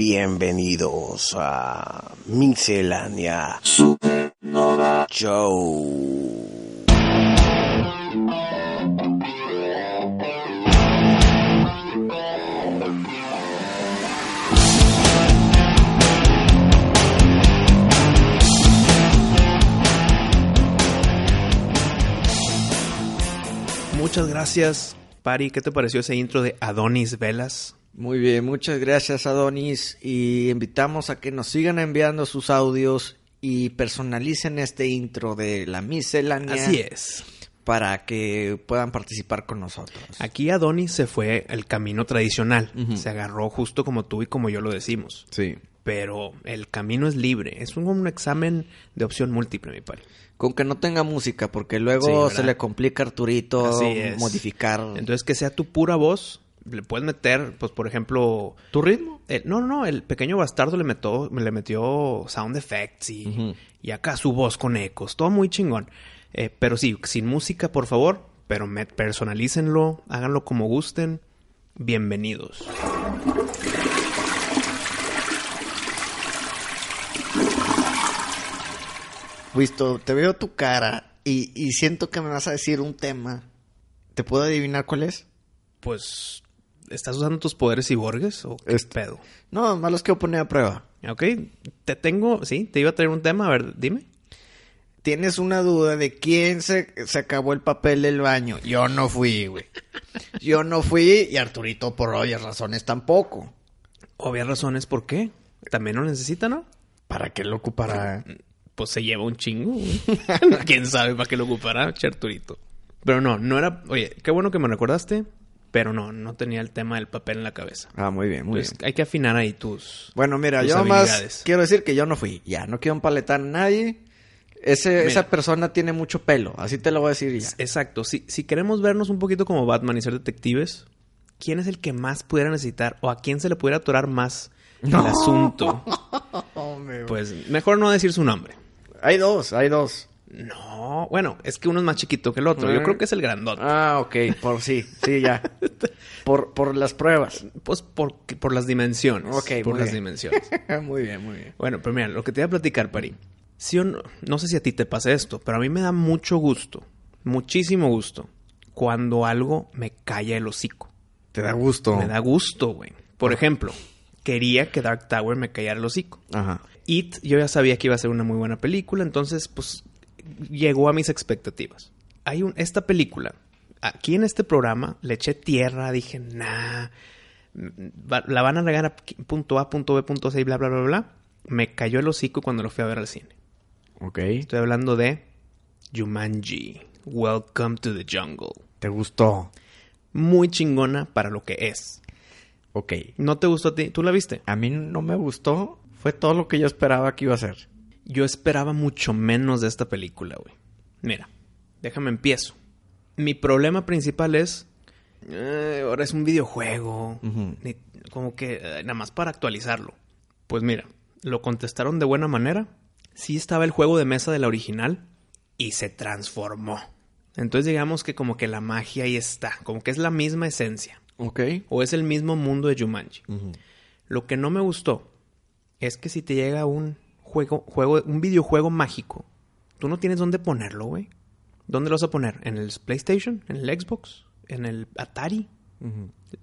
Bienvenidos a Miscelánea Supernova. Show. Muchas gracias, Pari. ¿Qué te pareció ese intro de Adonis Velas? Muy bien, muchas gracias Adonis y invitamos a que nos sigan enviando sus audios y personalicen este intro de la miscelánea Así es. para que puedan participar con nosotros. Aquí Adonis se fue el camino tradicional. Se agarró justo como tú y como yo lo decimos. Sí. Pero el camino es libre. Es un, un examen de opción múltiple, mi Pari. Con que no tenga música, porque luego se le complica a Arturito modificar Entonces, que sea tu pura voz. Le puedes meter, pues, por ejemplo... tu ritmo. el- no, no, no. El pequeño bastardo le metió, le metió sound effects y, y acá su voz con ecos. Todo muy chingón. Eh, pero sí, sin música, por favor. Pero me, personalícenlo. Háganlo como gusten. Bienvenidos. Visto, te veo tu cara y, y siento que me vas a decir un tema. ¿Te puedo adivinar cuál es? Pues, ¿estás usando tus poderes ciborgues o qué Este- pedo? No, más los quiero poner a prueba. Ok, te tengo, sí, te iba a traer un tema, a ver, dime. Tienes una duda de quién se, se acabó el papel del baño. Yo no fui, güey. Yo no fui y Arturito por obvias razones tampoco. Obvias razones, ¿por qué? También lo necesita, ¿no? ¿Para qué lo ocupará? Pues se lleva un chingo. güey. ¿Quién sabe para qué lo ocupará Charturito? Pero no, no era... Oye, qué bueno que me recordaste, pero no, no tenía el tema del papel en la cabeza. Ah, muy bien, muy Entonces, bien. hay que afinar ahí tus... Bueno, mira, tus yo más quiero decir que yo no fui. Ya, no quiero empaletar a nadie. Ese, Mira. esa persona tiene mucho pelo. Así te lo voy a decir ya. Exacto. Si, si queremos vernos un poquito como Batman y ser detectives, ¿quién es el que más pudiera necesitar o a quién se le pudiera atorar más el asunto? Pues mejor no decir su nombre. Hay dos, hay dos. No, bueno, es que uno es más chiquito que el otro. Yo creo que es el grandote. Ah, ok. Por sí, sí, ya. Por, por las pruebas. Pues por, por las dimensiones. Ok, por muy las bien. dimensiones. muy bien, muy bien. Bueno, pero mira, lo que te voy a platicar, Pari. O no, no sé si a ti te pasa esto, pero a mí me da mucho gusto, muchísimo gusto, cuando algo me calla el hocico. Te da gusto. Me da gusto, güey. Por ejemplo, quería que Dark Tower me callara el hocico. Ajá. It, yo ya sabía que iba a ser una muy buena película, entonces, pues, llegó a mis expectativas. Hay un, esta película, aquí en este programa, le eché tierra, dije, nah, la van a regar a punto A, punto B, punto C, y bla, bla, bla, bla. Me cayó el hocico cuando lo fui a ver al cine. Ok. Estoy hablando de Jumanji, Welcome to the Jungle. ¿Te gustó? Muy chingona para lo que es. Ok. ¿No te gustó a ti? ¿Tú la viste? A mí no me gustó. Fue todo lo que yo esperaba que iba a ser. Yo esperaba mucho menos de esta película, güey. Mira, déjame empiezo. Mi problema principal es. eh, ahora es un videojuego. Ni- como que eh, nada más para actualizarlo. Pues mira, lo contestaron de buena manera. Sí estaba el juego de mesa de la original y se transformó. Entonces digamos que como que la magia ahí está. Como que es la misma esencia. Ok. O es el mismo mundo de Jumanji. Lo que no me gustó es que si te llega un juego, juego, un videojuego mágico, tú no tienes dónde ponerlo, güey. ¿Dónde lo vas a poner? ¿En el PlayStation? ¿En el Xbox? ¿En el Atari?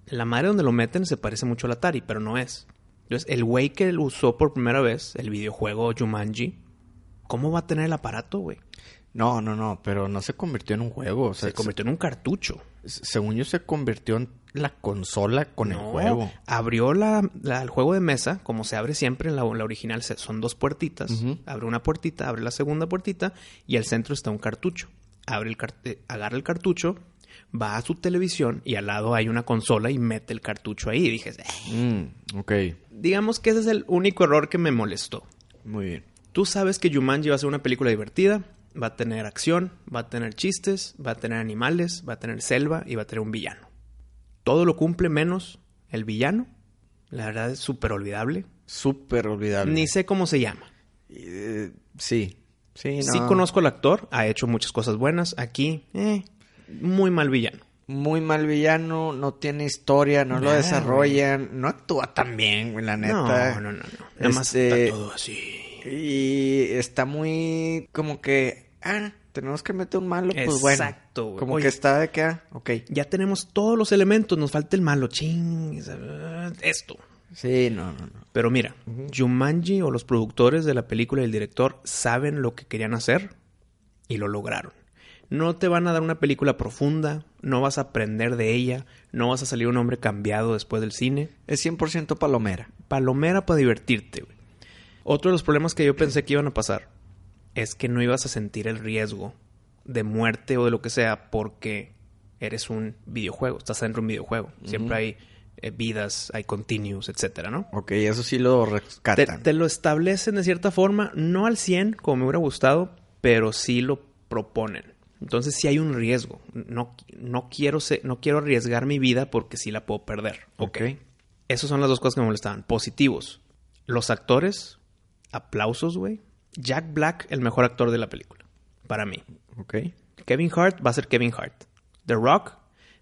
La madre donde lo meten se parece mucho al Atari, pero no es. Entonces, el güey que lo usó por primera vez, el videojuego Jumanji, ¿cómo va a tener el aparato, güey? No, no, no, pero no se convirtió en un juego. O sea, Se convirtió en un cartucho. se- según yo, se convirtió en la consola con el juego. Abrió la, la- el juego de mesa, como se abre siempre en la, la original, se- son dos puertitas. Abre una puertita, abre la segunda puertita y al centro está un cartucho. Abre el eh, agarra el cartucho, va a su televisión y al lado hay una consola y mete el cartucho ahí. Y dije, "Eh". Mm, ok. digamos que ese es el único error que me molestó. Muy bien. Tú sabes que Jumanji va a ser una película divertida, va a tener acción, va a tener chistes, va a tener animales, va a tener selva y va a tener un villano. Todo lo cumple menos el villano. La verdad es súper olvidable. Súper olvidable. Ni sé cómo se llama. Eh, sí. Sí, no. Sí conozco al actor, ha hecho muchas cosas buenas. Aquí, eh, muy mal villano. muy mal villano, no tiene historia, no lo desarrollan, no actúa tan bien, güey, la neta. No, no, no, no. Nada más Este- está todo así. Y está muy como que, ah, tenemos que meter un malo, pues bueno. Exacto, güey. Como Oye. que está de que, ah, ok. Ya tenemos todos los elementos, nos falta el malo. Ching, esto. Sí, no, no, no. Pero mira, Jumanji o los productores de la película y el director saben lo que querían hacer y lo lograron. No te van a dar una película profunda, no vas a aprender de ella, no vas a salir un hombre cambiado después del cine. Es 100% palomera. Palomera para divertirte, güey. Otro de los problemas que yo pensé que iban a pasar es que no ibas a sentir el riesgo de muerte o de lo que sea porque eres un videojuego, estás dentro de un videojuego. Siempre hay eh, vidas, hay continuos, etcétera, ¿no? Ok, eso sí lo rescatan. te lo establecen de cierta forma, no al 100 como me hubiera gustado, pero sí lo proponen. Entonces sí hay un riesgo. No, no, quiero, se- no quiero arriesgar mi vida porque sí la puedo perder. Ok. Esas son las dos cosas que me molestaban. Positivos. Los actores, aplausos, güey. Jack Black, el mejor actor de la película. Para mí. Kevin Hart va a ser Kevin Hart. The Rock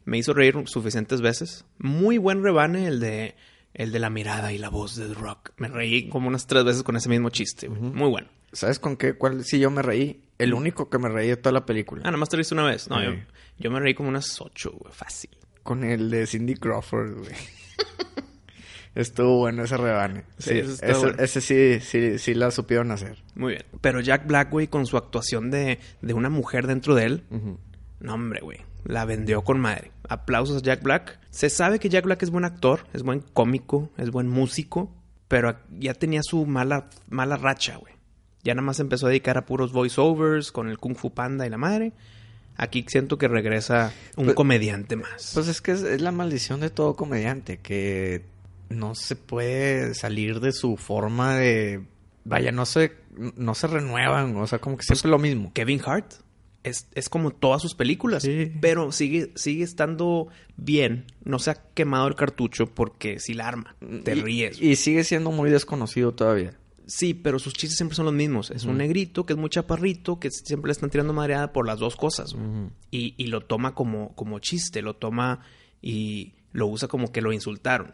me hizo reír suficientes veces. Muy buen rebane el de el de la mirada y la voz de The Rock. Me reí como unas tres veces con ese mismo chiste. Muy bueno. ¿Sabes con qué? ¿Cuál? Sí, yo me reí. El único que me reí de toda la película. Ah, nada más te lo viste una vez. No, Sí. yo, yo me reí como unas ocho, güey. Fácil. Con el de Cindy Crawford, güey. Estuvo bueno ese rebane. Sí, Sí, ese, bueno. ese sí, sí, sí la supieron hacer. Muy bien. Pero Jack Black, güey, con su actuación de, de una mujer dentro de él. No, hombre, güey. La vendió con madre. Aplausos a Jack Black. Se sabe que Jack Black es buen actor, es buen cómico, es buen músico, pero ya tenía su mala, mala racha, güey. Ya nada más empezó a dedicar a puros voiceovers con el Kung Fu Panda y la madre. Aquí siento que regresa un Pues- comediante más. Pues es que es, es la maldición de todo comediante, que no se puede salir de su forma de... Vaya, no se, no se renuevan, o sea, como que siempre lo mismo. Kevin Hart es, es como todas sus películas, Sí. pero sigue, sigue estando bien. No se ha quemado el cartucho porque si la arma, te Y- ríes. Y sigue siendo muy desconocido todavía. Sí, pero sus chistes siempre son los mismos. Es un negrito que es muy chaparrito, que siempre le están tirando madreada por las dos cosas. y, y lo toma como, como chiste, lo toma y lo usa como que lo insultaron.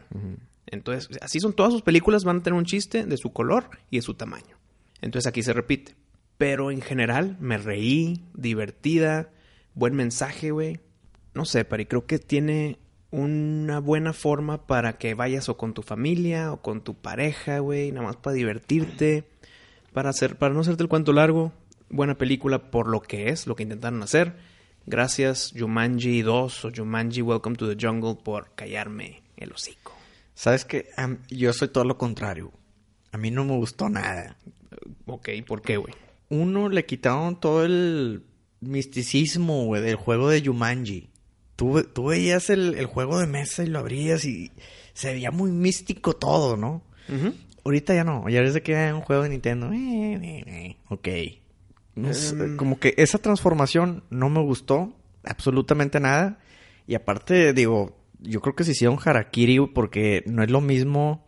Entonces, así son todas sus películas, van a tener un chiste de su color y de su tamaño. Entonces aquí se repite. Pero en general me reí, divertida, buen mensaje, güey. No sé, Pari, creo que tiene una buena forma para que vayas o con tu familia o con tu pareja, güey, nada más para divertirte, para hacer, para no hacerte el cuento largo. Buena película por lo que es, lo que intentaron hacer. Gracias Jumanji 2 o Jumanji Welcome to the Jungle por callarme el hocico. ¿Sabes qué? Am- yo soy todo lo contrario. A mí no me gustó nada. Ok, ¿por qué, güey? Uno, le quitaron todo el misticismo, güey, del juego de Jumanji. Tú, tú veías el, el juego de mesa y lo abrías y se veía muy místico todo, ¿no? Ahorita ya no, ya desde que era un juego de Nintendo. eh, eh, eh, Ok. No sé, Em. como que esa transformación no me gustó absolutamente nada. Y aparte, digo, yo creo que se hicieron harakiri porque no es lo mismo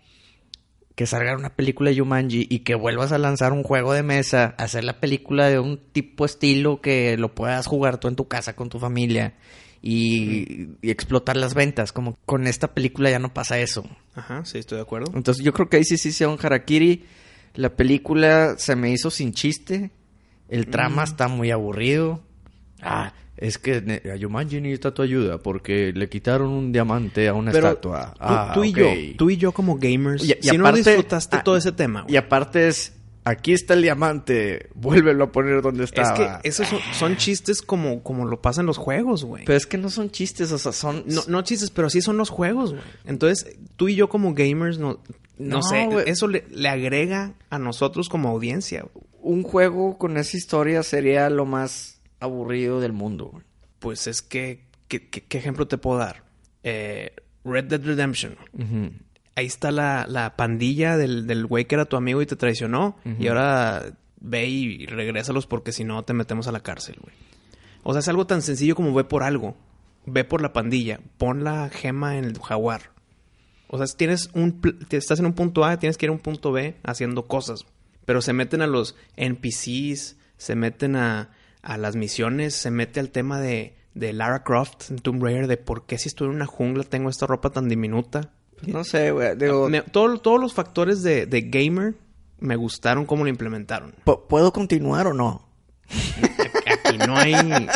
que salga una película de Jumanji y que vuelvas a lanzar un juego de mesa, hacer la película de un tipo estilo que lo puedas jugar tú en tu casa con tu familia y, y explotar las ventas. Como con esta película ya no pasa eso. Ajá, sí, estoy de acuerdo. Entonces yo creo que ahí sí sí hicieron harakiri. La película se me hizo sin chiste. El trama está muy aburrido. Ah, es que a Jumanji necesita tu ayuda porque le quitaron un diamante a una Pero estatua. tú, Ah, tú y yo, tú y yo como gamers, Y- y si no aparte- disfrutaste ah, todo ese tema, güey. Y aparte es, aquí está el diamante, vuélvelo a poner donde Es estaba. que esos son, son chistes como, como lo pasa en los juegos, güey. Pero es que no son chistes, o sea, son... No, no chistes, pero sí son los juegos, güey. Entonces, tú y yo como gamers, no, no, No, sé, eso le, le agrega a nosotros como audiencia. Un juego con esa historia sería lo más aburrido del mundo. güey. Pues es que, ¿qué, ejemplo te puedo dar? Eh, Red Dead Redemption. Ahí está la, la pandilla del, del güey que era tu amigo y te traicionó. Y ahora ve y regrésalos porque si no te metemos a la cárcel, güey. O sea, es algo tan sencillo como ve por algo. Ve por la pandilla. Pon la gema en el jaguar. O sea, si tienes un... Estás en un punto A, tienes que ir a un punto B haciendo cosas. Pero se meten a los NPCs, se meten a, a las misiones, se mete al tema de, de Lara Croft en Tomb Raider, de por qué si estoy en una jungla tengo esta ropa tan diminuta. No sé, güey. Digo, Me- todo- todos los factores de, de gamer me gustaron cómo lo implementaron. ¿pu- ¿puedo continuar o no? Aquí no hay...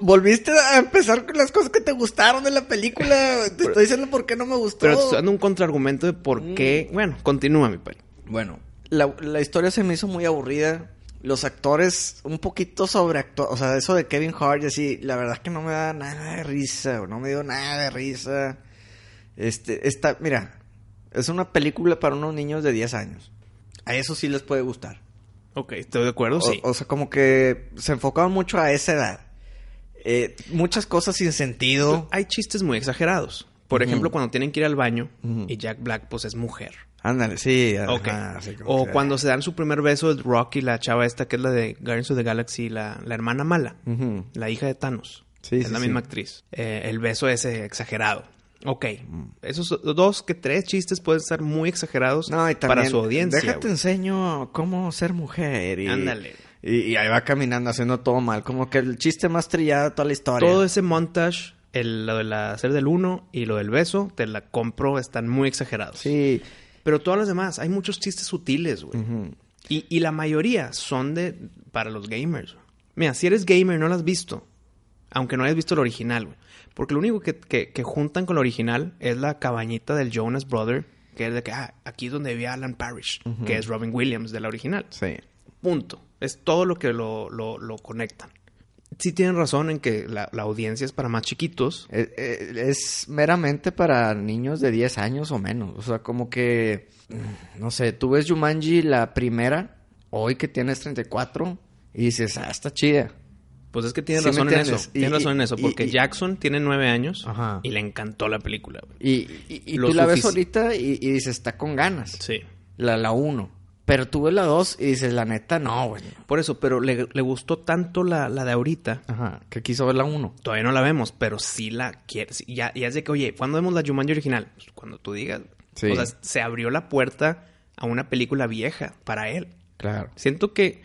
Volviste a empezar con las cosas que te gustaron de la película. Te estoy diciendo por qué no me gustó. Pero te estoy dando un contraargumento de por Mm. qué... Bueno, continúa, mi pay. Bueno, la, la historia se me hizo muy aburrida. Los actores un poquito sobreactuados. O sea, eso de Kevin Hart y así, la verdad es que no me da nada de risa. No me dio nada de risa. Este, está, mira, es una película para unos niños de 10 años. A eso sí les puede gustar. Ok, estoy de acuerdo, O, sí. o sea, como que se enfocaban mucho a esa edad. Eh, muchas cosas sin sentido. Hay chistes muy exagerados. Por ejemplo, cuando tienen que ir al baño y Jack Black, pues, es mujer. Ándale, sí. ajá, Ok. así como o cuando se dan su primer beso el Rock y la chava esta que es la de Guardians of the Galaxy, la, la hermana mala, la hija de Thanos. Sí, es sí, la misma actriz. Eh, el beso ese exagerado. Ok. Mm. Esos dos que tres chistes pueden estar muy exagerados No, y también, para su audiencia. Déjate enseño cómo ser mujer. Y, Ándale. Y, y ahí va caminando haciendo todo mal. Como que el chiste más trillado de toda la historia. Todo ese montage, el, lo de la hacer del uno y lo del beso, te la compro, están muy exagerados. Sí. Pero todas las demás, hay muchos chistes sutiles, güey. Y, y la mayoría son de para los gamers. Mira, si eres gamer no lo has visto, aunque no hayas visto el original, güey. Porque lo único que, que- que juntan con el original es la cabañita del Jonas Brother, que es de que, ah, aquí es donde vivía Alan Parrish, que es Robin Williams de la original. Sí. Punto. Es todo lo que lo, lo, lo conectan. Sí tienen razón en que la, la audiencia es para más chiquitos. Eh, eh, Es, meramente para niños de 10 años o menos. O sea, como que... mm, No sé, tú ves Jumanji la primera, hoy que tienes 34, y dices, ah, está chida. Pues es que Sí me razón en eso. Tienen razón en eso, porque y- Jackson tiene nueve años Ajá. y le encantó la película. güey. Y, y, tú la ves ahorita y, y dices, está con ganas. Sí. La, la uno. Pero tú ves la dos y dices, la neta, no, güey. Por eso, pero le, le gustó tanto la, la de ahorita. Ajá, que quiso ver la uno. Todavía no la vemos, pero sí la quiere. sí, ya, ya es de que, oye, ¿cuándo vemos la Jumanji original? Pues cuando tú digas. Sí. O sea, se abrió la puerta a una película vieja para él. Claro. Siento que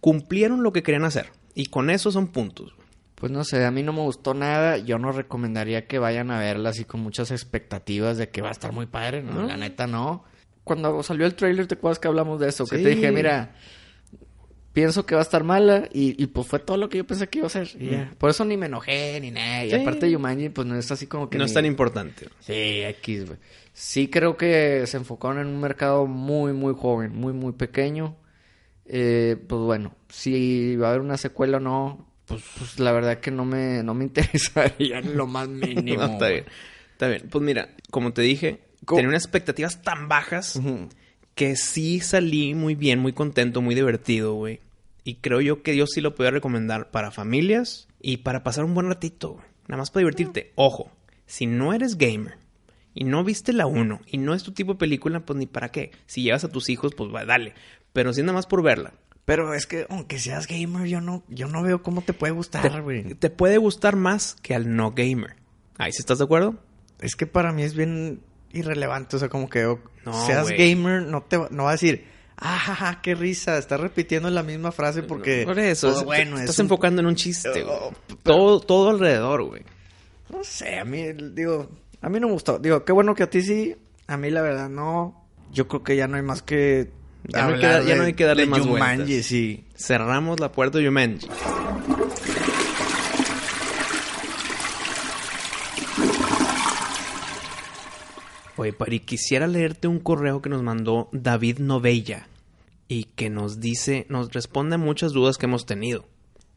cumplieron lo que querían hacer. Y con eso son puntos. Pues no sé, a mí no me gustó nada. Yo no recomendaría que vayan a verla así con muchas expectativas de que va a estar muy padre. No, ¿No? la neta no. Cuando salió el trailer, ¿te acuerdas que hablamos de eso? Que Sí. te dije, mira, pienso que va a estar mala. Y, y pues fue todo lo que yo pensé que iba a ser. Y ya. Por eso ni me enojé ni nada. Y Sí. aparte de Yumanji, pues no es así como que... no ni- es tan importante. Sí, X, güey. Sí creo que se enfocaron en un mercado muy, muy joven, muy, muy pequeño. Eh, pues bueno, si va a haber una secuela o no, pues, pues, la verdad que no me, no me interesaría en lo más mínimo. No, está bien. Está bien. Pues mira, como te dije. Tenía unas expectativas tan bajas que sí salí muy bien, muy contento, muy divertido, güey. Y creo yo que yo sí lo podía recomendar para familias y para pasar un buen ratito, güey. Nada más para divertirte. Ojo, si no eres gamer y no viste la 1 y no es tu tipo de película, pues ni para qué. Si llevas a tus hijos, pues va, dale. Pero si nada más por verla. Pero es que aunque seas gamer, yo no, yo no veo cómo te puede gustar, güey. Te puede gustar más que al no gamer. Ahí sí estás de acuerdo. Es que para mí es bien irrelevante, o sea, como que No, seas gamer, no te va- no va a decir, ah, ja, ja, qué risa, estás repitiendo la misma frase porque... Por eso, es- bueno, es estás un- enfocando en un chiste. Oh, todo, todo alrededor, güey. No sé, a mí, digo, a mí no me gustó. Digo, qué bueno que a ti sí, a mí la verdad no. Yo creo que ya no hay más que... Ya no hay que hablar dar- ya no hay que darle más Jumanji, vueltas. sí. Cerramos la puerta de Jumanji. Oye, quisiera leerte un correo que nos mandó David Novella y que nos dice, nos responde a muchas dudas que hemos tenido.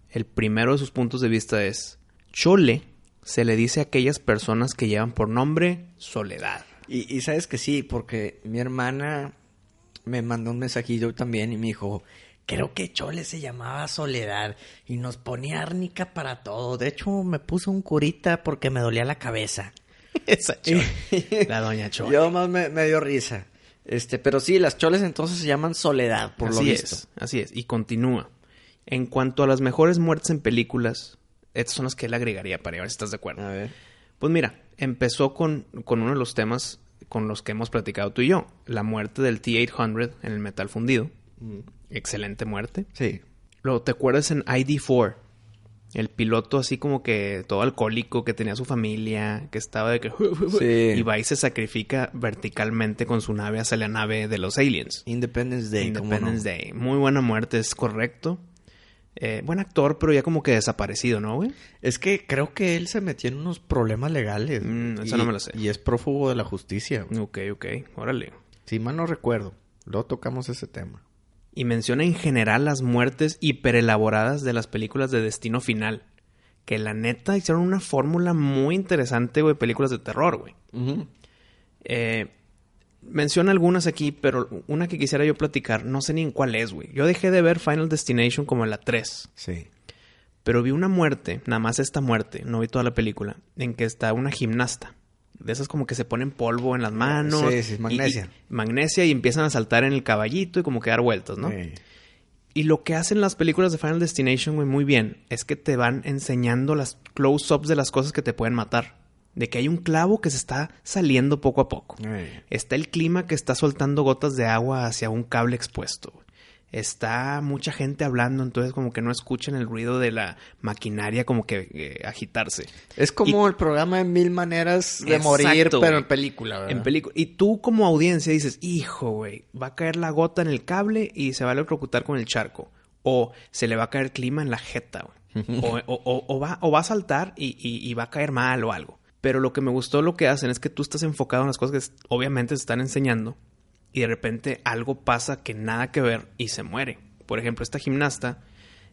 El primero de sus puntos de vista es, Chole se le dice a aquellas personas que llevan por nombre Soledad. Y, y sabes que sí, porque mi hermana me mandó un mensajillo también y me dijo, creo que Chole se llamaba Soledad y nos ponía árnica para todo. De hecho, me puso un curita porque me dolía la cabeza. Esa Chole. La doña Chole. Yo más me, me dio risa. Este, pero sí, las choles entonces se llaman Soledad, por así lo visto. es, así es. Y continúa. En cuanto a las mejores muertes en películas, estas son las que él agregaría para ver si estás de acuerdo. A ver. Pues mira, empezó con, con uno de los temas con los que hemos platicado tú y yo. La muerte del T-800 en el metal fundido. Excelente muerte. Sí. Luego, ¿te acuerdas en ID4? El piloto así como que todo alcohólico, que tenía su familia, que estaba de que... Sí. Y va y se sacrifica verticalmente con su nave hacia la nave de los aliens. Independence Day. ¿cómo Independence no? Day. Muy buena muerte, es correcto. Eh, buen actor, pero ya como que desaparecido, ¿no, güey? Es que creo que él se metió en unos problemas legales. Mm, eso Y- no me lo sé. Y es prófugo de la justicia. Ok, ok, órale. Si mal no recuerdo. Luego tocamos ese tema. Y menciona en general las muertes hiperelaboradas de las películas de Destino Final. Que la neta hicieron una fórmula muy interesante, güey, películas de terror, güey. Eh, menciona algunas aquí, pero una que quisiera yo platicar, no sé ni en cuál es, güey. Yo dejé de ver Final Destination como en la 3. Sí. Pero vi una muerte, nada más esta muerte, no vi toda la película, en que está una gimnasta. De esas como que se ponen polvo en las manos. Sí, sí, magnesia. y- magnesia y empiezan a saltar en el caballito y como que dar vueltas, ¿no? Sí. Y lo que hacen las películas de Final Destination, güey, muy bien, es que te van enseñando las close-ups de las cosas que te pueden matar. De que hay un clavo que se está saliendo poco a poco. Está el clima que está soltando gotas de agua hacia un cable expuesto. Está mucha gente hablando, entonces como que no escuchan el ruido de la maquinaria como que eh, agitarse. Es como el programa de mil maneras de Exacto, morir, pero güey. en película, ¿verdad? En película. Y tú como audiencia dices, hijo, güey, va a caer la gota en el cable y se va a electrocutar con el charco. O se le va a caer clima en la jeta, güey. o, o- o- o va, o va a saltar y, y- y va a caer mal o algo. Pero lo que me gustó lo que hacen es que tú estás enfocado en las cosas que obviamente se están enseñando y de repente algo pasa que nada que ver y se muere. Por ejemplo, esta gimnasta,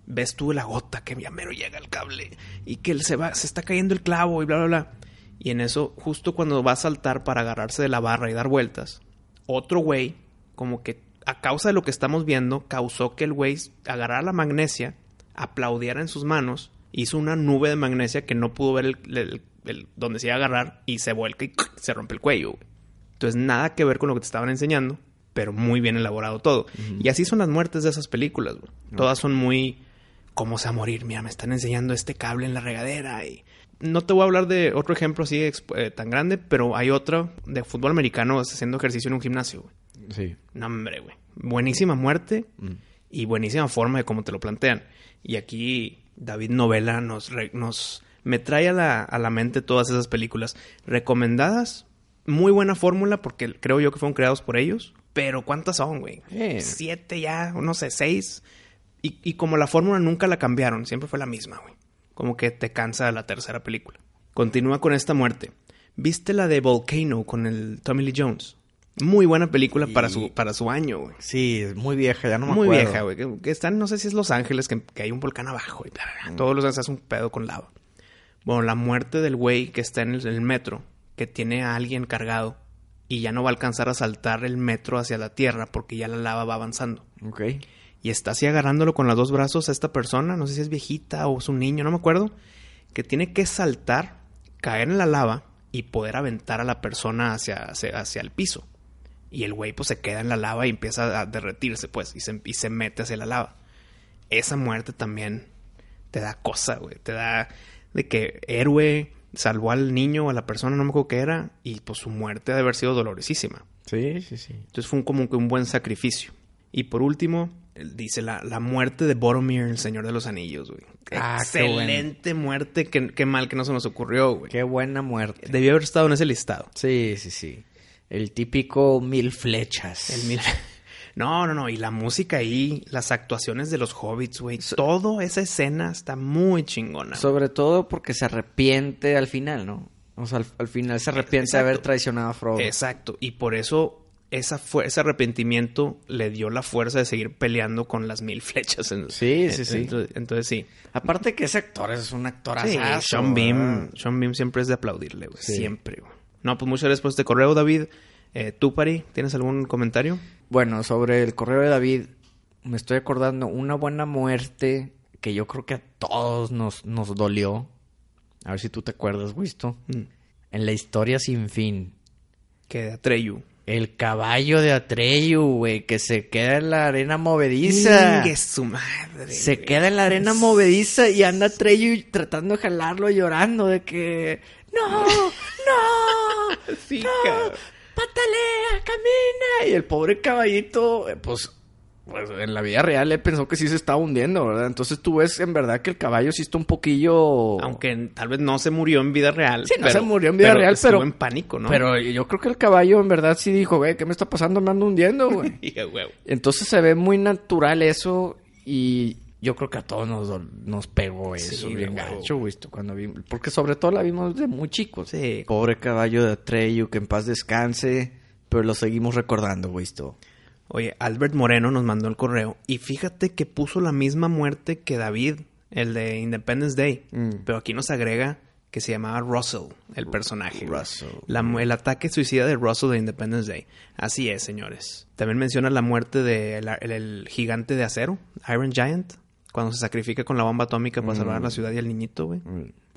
ves tú la gota que ya mero llega el cable y que se va, se está cayendo el clavo y bla, bla, bla. Y en eso, justo cuando va a saltar para agarrarse de la barra y dar vueltas, otro güey, como que a causa de lo que estamos viendo, causó que el güey agarrara la magnesia, aplaudiera en sus manos, hizo una nube de magnesia que no pudo ver el, donde se iba a agarrar y se vuelca y se rompe el cuello. Entonces, nada que ver con lo que te estaban enseñando, pero muy bien elaborado todo. Y así son las muertes de esas películas, güey. Todas son muy... ¿Cómo se va a morir? Mira, me están enseñando este cable en la regadera y... No te voy a hablar de otro ejemplo así eh, tan grande, pero hay otro de fútbol americano haciendo ejercicio en un gimnasio, güey. Sí. No, hombre, güey. Buenísima muerte y buenísima forma de cómo te lo plantean. Y aquí David Novela nos, re- nos me trae a la, a la mente todas esas películas recomendadas. Muy buena fórmula porque creo yo que fueron creados por ellos. Pero ¿cuántas son, güey? Siete ya, no sé, seis. Y, y como la fórmula nunca la cambiaron, siempre fue la misma, güey. Como que te cansa la tercera película. Continúa con esta muerte. ¿Viste la de Volcano con el Tommy Lee Jones? Muy buena película para su, para su año, güey. Sí, es muy vieja, ya no me Muy acuerdo. vieja, güey. Que, que están, no sé si es Los Ángeles, que, que hay un volcán abajo. Y bla, bla, bla. Todos los días hace un pedo con lava. Bueno, la muerte del güey que está en el, en el metro, que tiene a alguien cargado y ya no va a alcanzar a saltar el metro hacia la tierra porque ya la lava va avanzando. Ok. Y está así agarrándolo con los dos brazos a esta persona, no sé si es viejita o es un niño, no me acuerdo, que tiene que saltar, caer en la lava y poder aventar a la persona hacia, hacia, hacia el piso. Y el güey pues se queda en la lava y empieza a derretirse pues y se, y se mete hacia la lava. Esa muerte también te da cosa, güey. Te da de que héroe salvó al niño o a la persona, no me acuerdo qué era, y pues su muerte ha de haber sido dolorosísima. Sí, sí, sí. Entonces fue un, como que un buen sacrificio. Y por último, dice la, la muerte de Boromir, el Señor de los Anillos, güey. Ah. Excelente muerte, qué, qué mal que no se nos ocurrió, güey. Qué buena muerte. Debió haber estado en ese listado. Sí, sí, sí. El típico mil flechas. El mil- No, no, no. Y la música ahí, las actuaciones de los hobbits, güey. Todo esa escena está muy chingona. Sobre todo porque se arrepiente al final, ¿no? O sea, al, al final se arrepiente de haber traicionado a Frodo. Exacto. Y por eso esa ese arrepentimiento le dio la fuerza de seguir peleando con las mil flechas. en- Sí, en- sí, sí. Entonces, entonces sí. Aparte que ese actor es un actor Sí, Sean Beam, Sean Beam siempre es de aplaudirle, güey. Sí. Siempre, güey. No, pues muchas gracias por este correo, David. Eh, ¿Tú, Pari, tienes algún comentario? Bueno, sobre el correo de David, me estoy acordando una buena muerte que yo creo que a todos nos, nos dolió. A ver si tú te acuerdas, Wisto. Mm. En la historia sin fin. Que de Atreyu. El caballo de Atreyu, güey, que se queda en la arena movediza. Ingue su madre. Se güey. queda en la arena movediza y anda Atreyu tratando de jalarlo llorando de que... ¡No! ¡No! Sí, ¡No! ¡Patalea! ¡Camina! Y el pobre caballito, eh, pues... pues en la vida real él pensó que sí se estaba hundiendo, ¿verdad? Entonces tú ves en verdad que el caballo sí está un poquillo... Aunque tal vez no se murió en vida real. Sí, no se murió en vida real, estuvo pero- en pánico, ¿no? Pero yo creo que el caballo en verdad sí dijo, güey, ¿qué me está pasando? Me ando hundiendo, güey. Entonces se ve muy natural eso y yo creo que a todos nos, nos pegó eso Sí, bien de gacho, güey, cuando vimos. Porque sobre todo la vimos de muy chicos. Sí. Pobre caballo de Atreyu, que en paz descanse, pero lo seguimos recordando, güey. Oye, Albert Moreno nos mandó el correo y fíjate que puso la misma muerte que David, el de Independence Day. Mm. Pero aquí nos agrega que se llamaba Russell, el personaje. Russell. La el ataque suicida de Russell de Independence Day. Así es, señores. También menciona la muerte del el, el gigante de acero, Iron Giant, cuando se sacrifica con la bomba atómica para salvar a la ciudad y al niñito, güey.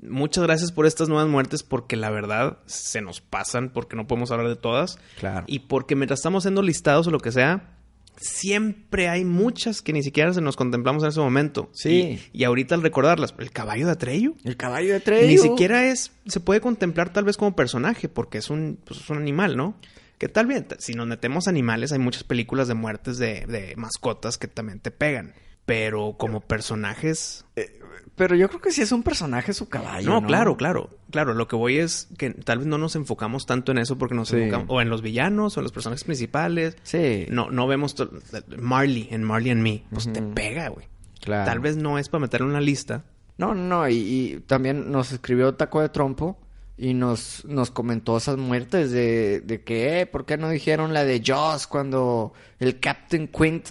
Muchas gracias por estas nuevas muertes porque la verdad se nos pasan porque no podemos hablar de todas. Claro. Y porque mientras estamos haciendo listados o lo que sea, siempre hay muchas que ni siquiera se nos contemplamos en ese momento. Sí. Y, y ahorita al recordarlas, el caballo de Atreyu. El caballo de Atreyu. Ni siquiera es, se puede contemplar tal vez como personaje, porque es un, pues, es un animal, ¿no? Que tal vez, si nos metemos animales, hay muchas películas de muertes de, de mascotas que también te pegan. Pero como personajes, Pero yo creo que sí es un personaje su caballo, no, ¿no? claro, claro. Claro, lo que voy es que tal vez no nos enfocamos tanto en eso porque nos Sí. enfocamos o en los villanos o en los personajes principales. Sí. No, no vemos Marley en Marley and Me. Pues te pega, güey. Claro. Tal vez no es para meterlo en la lista. No, no, no, y, y también nos escribió Taco de Trompo y nos, nos comentó esas muertes de, de que, eh, ¿por qué no dijeron la de Jaws cuando el Captain Quint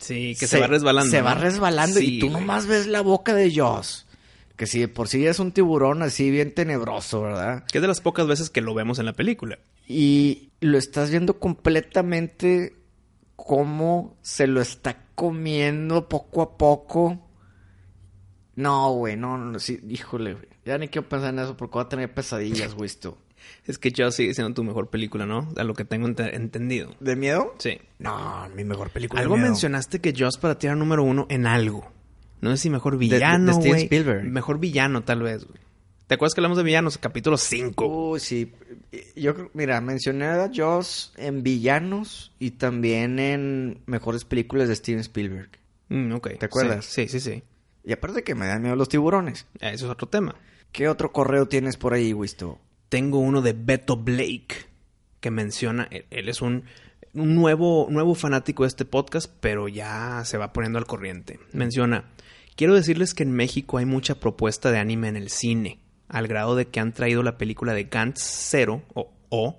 Sí, que se, va resbalando. Se ¿no? va resbalando Sí, y tú güey. nomás ves la boca de Jaws. Que si de por sí es un tiburón así bien tenebroso, ¿verdad? Que es de las pocas veces que lo vemos en la película. Y lo estás viendo completamente cómo se lo está comiendo poco a poco. No, güey, no, no, sí, híjole, güey. Ya ni quiero pensar en eso porque voy a tener pesadillas, güey, esto. Es que Jaws sigue siendo tu mejor película, ¿no? A lo que tengo ente- entendido. ¿De miedo? Sí. No, mi mejor película. Algo de miedo. mencionaste que Jaws para ti era número uno en algo. No sé si mejor villano, de Steven. Spielberg. Mejor villano, tal vez. ¿Te acuerdas que hablamos de villanos? Capítulo 5. Uy, sí. Yo mira, mencioné a Jaws en villanos y también en mejores películas de Steven Spielberg. Mm, ok. ¿Te acuerdas? Sí, sí, sí. sí. Y aparte que me dan miedo los tiburones. Eso es otro tema. ¿Qué otro correo tienes por ahí, Wisto? Tengo uno de Beto Blake que menciona, él, él es un, un nuevo, nuevo fanático de este podcast, pero ya se va poniendo al corriente. Menciona, quiero decirles que en México hay mucha propuesta de anime en el cine, al grado de que han traído la película de Gantz Zero, o O.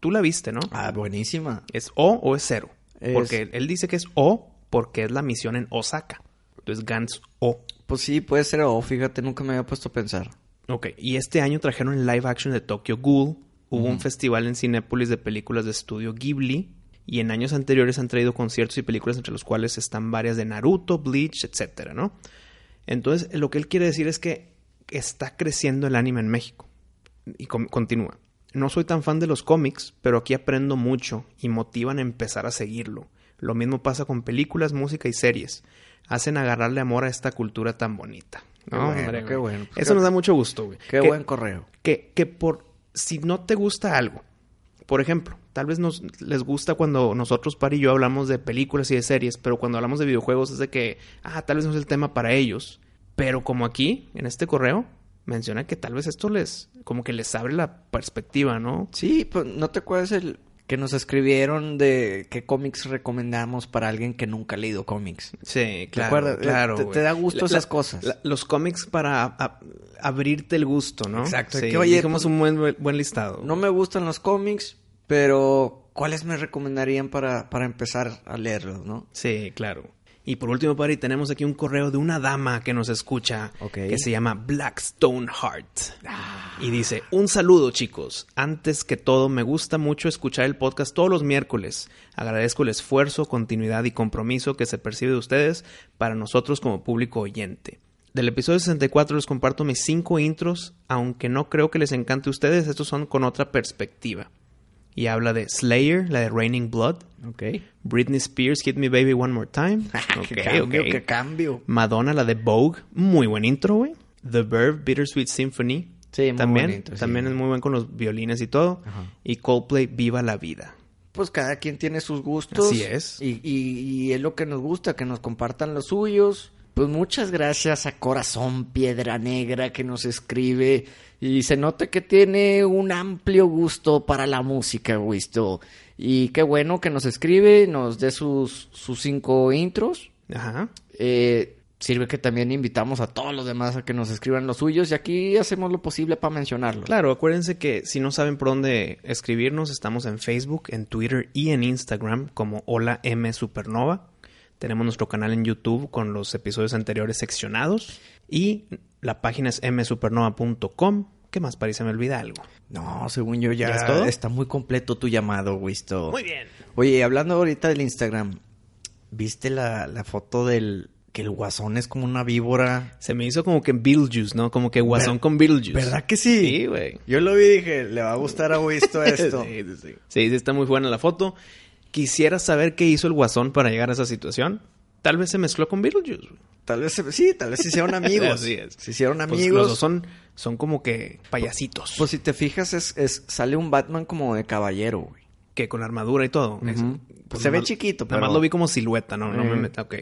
Tú la viste, ¿no? Ah, buenísima. ¿Es O o es cero? Es- Porque él dice que es O porque es la misión en Osaka. Entonces Gantz O. Pues sí, puede ser o fíjate, nunca me había puesto a pensar. Ok, y este año trajeron el live action de Tokyo Ghoul. Hubo un festival en Cinépolis de películas de estudio Ghibli. Y en años anteriores han traído conciertos y películas entre los cuales están varias de Naruto, Bleach, etcétera, ¿no? Entonces, lo que él quiere decir es que está creciendo el anime en México. Y continúa. No soy tan fan de los cómics, pero aquí aprendo mucho y motivan a empezar a seguirlo. Lo mismo pasa con películas, música y series. Hacen agarrarle amor a esta cultura tan bonita. No, bueno, hombre, qué bueno. Pues Eso qué- nos da mucho gusto, güey. Qué Que- buen correo. que, que por si no te gusta algo, por ejemplo, tal vez nos les gusta cuando nosotros, Par y yo, hablamos de películas y de series, pero cuando hablamos de videojuegos es de que, ah, tal vez no es el tema para ellos. Pero como aquí, en este correo, menciona que tal vez esto les, como que les abre la perspectiva, ¿no? Sí, pues no te acuerdas el que nos escribieron de qué cómics recomendamos para alguien que nunca ha leído cómics. Sí, claro. Te- da gusto La- esas la- cosas. la- los cómics para a- abrirte el gusto, ¿no? Exacto, Sí, que, oye, pues, un buen, buen listado. No me gustan los cómics, pero ¿cuáles me recomendarían para, para empezar a leerlos, no? Sí, claro. Y por último, Pari, tenemos aquí un correo de una dama que nos escucha que se llama Blackstone Heart. Y dice, un saludo chicos. Antes que todo, me gusta mucho escuchar el podcast todos los miércoles. Agradezco el esfuerzo, continuidad y compromiso que se percibe de ustedes para nosotros como público oyente. Del episodio 64 les comparto mis cinco intros, aunque no creo que les encante a ustedes, estos son con otra perspectiva. Y habla de Slayer, la de Raining Blood, Ok. Britney Spears, Hit Me Baby One More Time. Ok, qué cambio, ok. qué cambio. Madonna, la de Vogue. Muy buen intro, güey. The Verve, Bittersweet Symphony. Sí, muy también, buen intro, sí. También es muy buen con los violines y todo. Ajá. Y Coldplay, Viva la Vida. pues cada quien tiene sus gustos. Así es. Y, y- y es lo que nos gusta, que nos compartan los suyos. Pues muchas gracias a Corazón Piedra Negra que nos escribe y se nota que tiene un amplio gusto para la música, Wisto. Y qué bueno que nos escribe, nos dé sus, sus cinco intros. Ajá. Eh, sirve que también invitamos a todos los demás a que nos escriban los suyos y aquí hacemos lo posible para mencionarlos. Claro, acuérdense que si no saben por dónde escribirnos, estamos en Facebook, en Twitter y en Instagram como Hola M Supernova. Tenemos nuestro canal en YouTube con los episodios anteriores seccionados. Y la página es msupernova.com. ¿Qué más, París? Se me olvida algo. No, según yo ya, ¿Ya todo? está muy completo tu llamado, Wisto. Muy bien. Oye, hablando ahorita del Instagram, ¿viste la, la foto del que el guasón es como una víbora? Se me hizo como que Beetlejuice, ¿no? Como que Guasón Ver- con Beetlejuice. ¿Verdad que sí? Sí, güey. Yo lo vi y dije, le va a gustar a Wisto esto. sí, sí. Sí, sí, está muy buena la foto. Quisiera saber qué hizo el Guasón para llegar a esa situación. Tal vez se mezcló con Beetlejuice. güey. Tal vez, se- sí, tal vez se hicieron amigos. Así es. Se hicieron Pues amigos. los dos son, son como que payasitos. Pues si te fijas, es, es- sale un Batman como de caballero, güey. que con armadura y todo. Pues se ve chiquito, Nada pero- más lo vi como silueta, no, no me meto. Ok.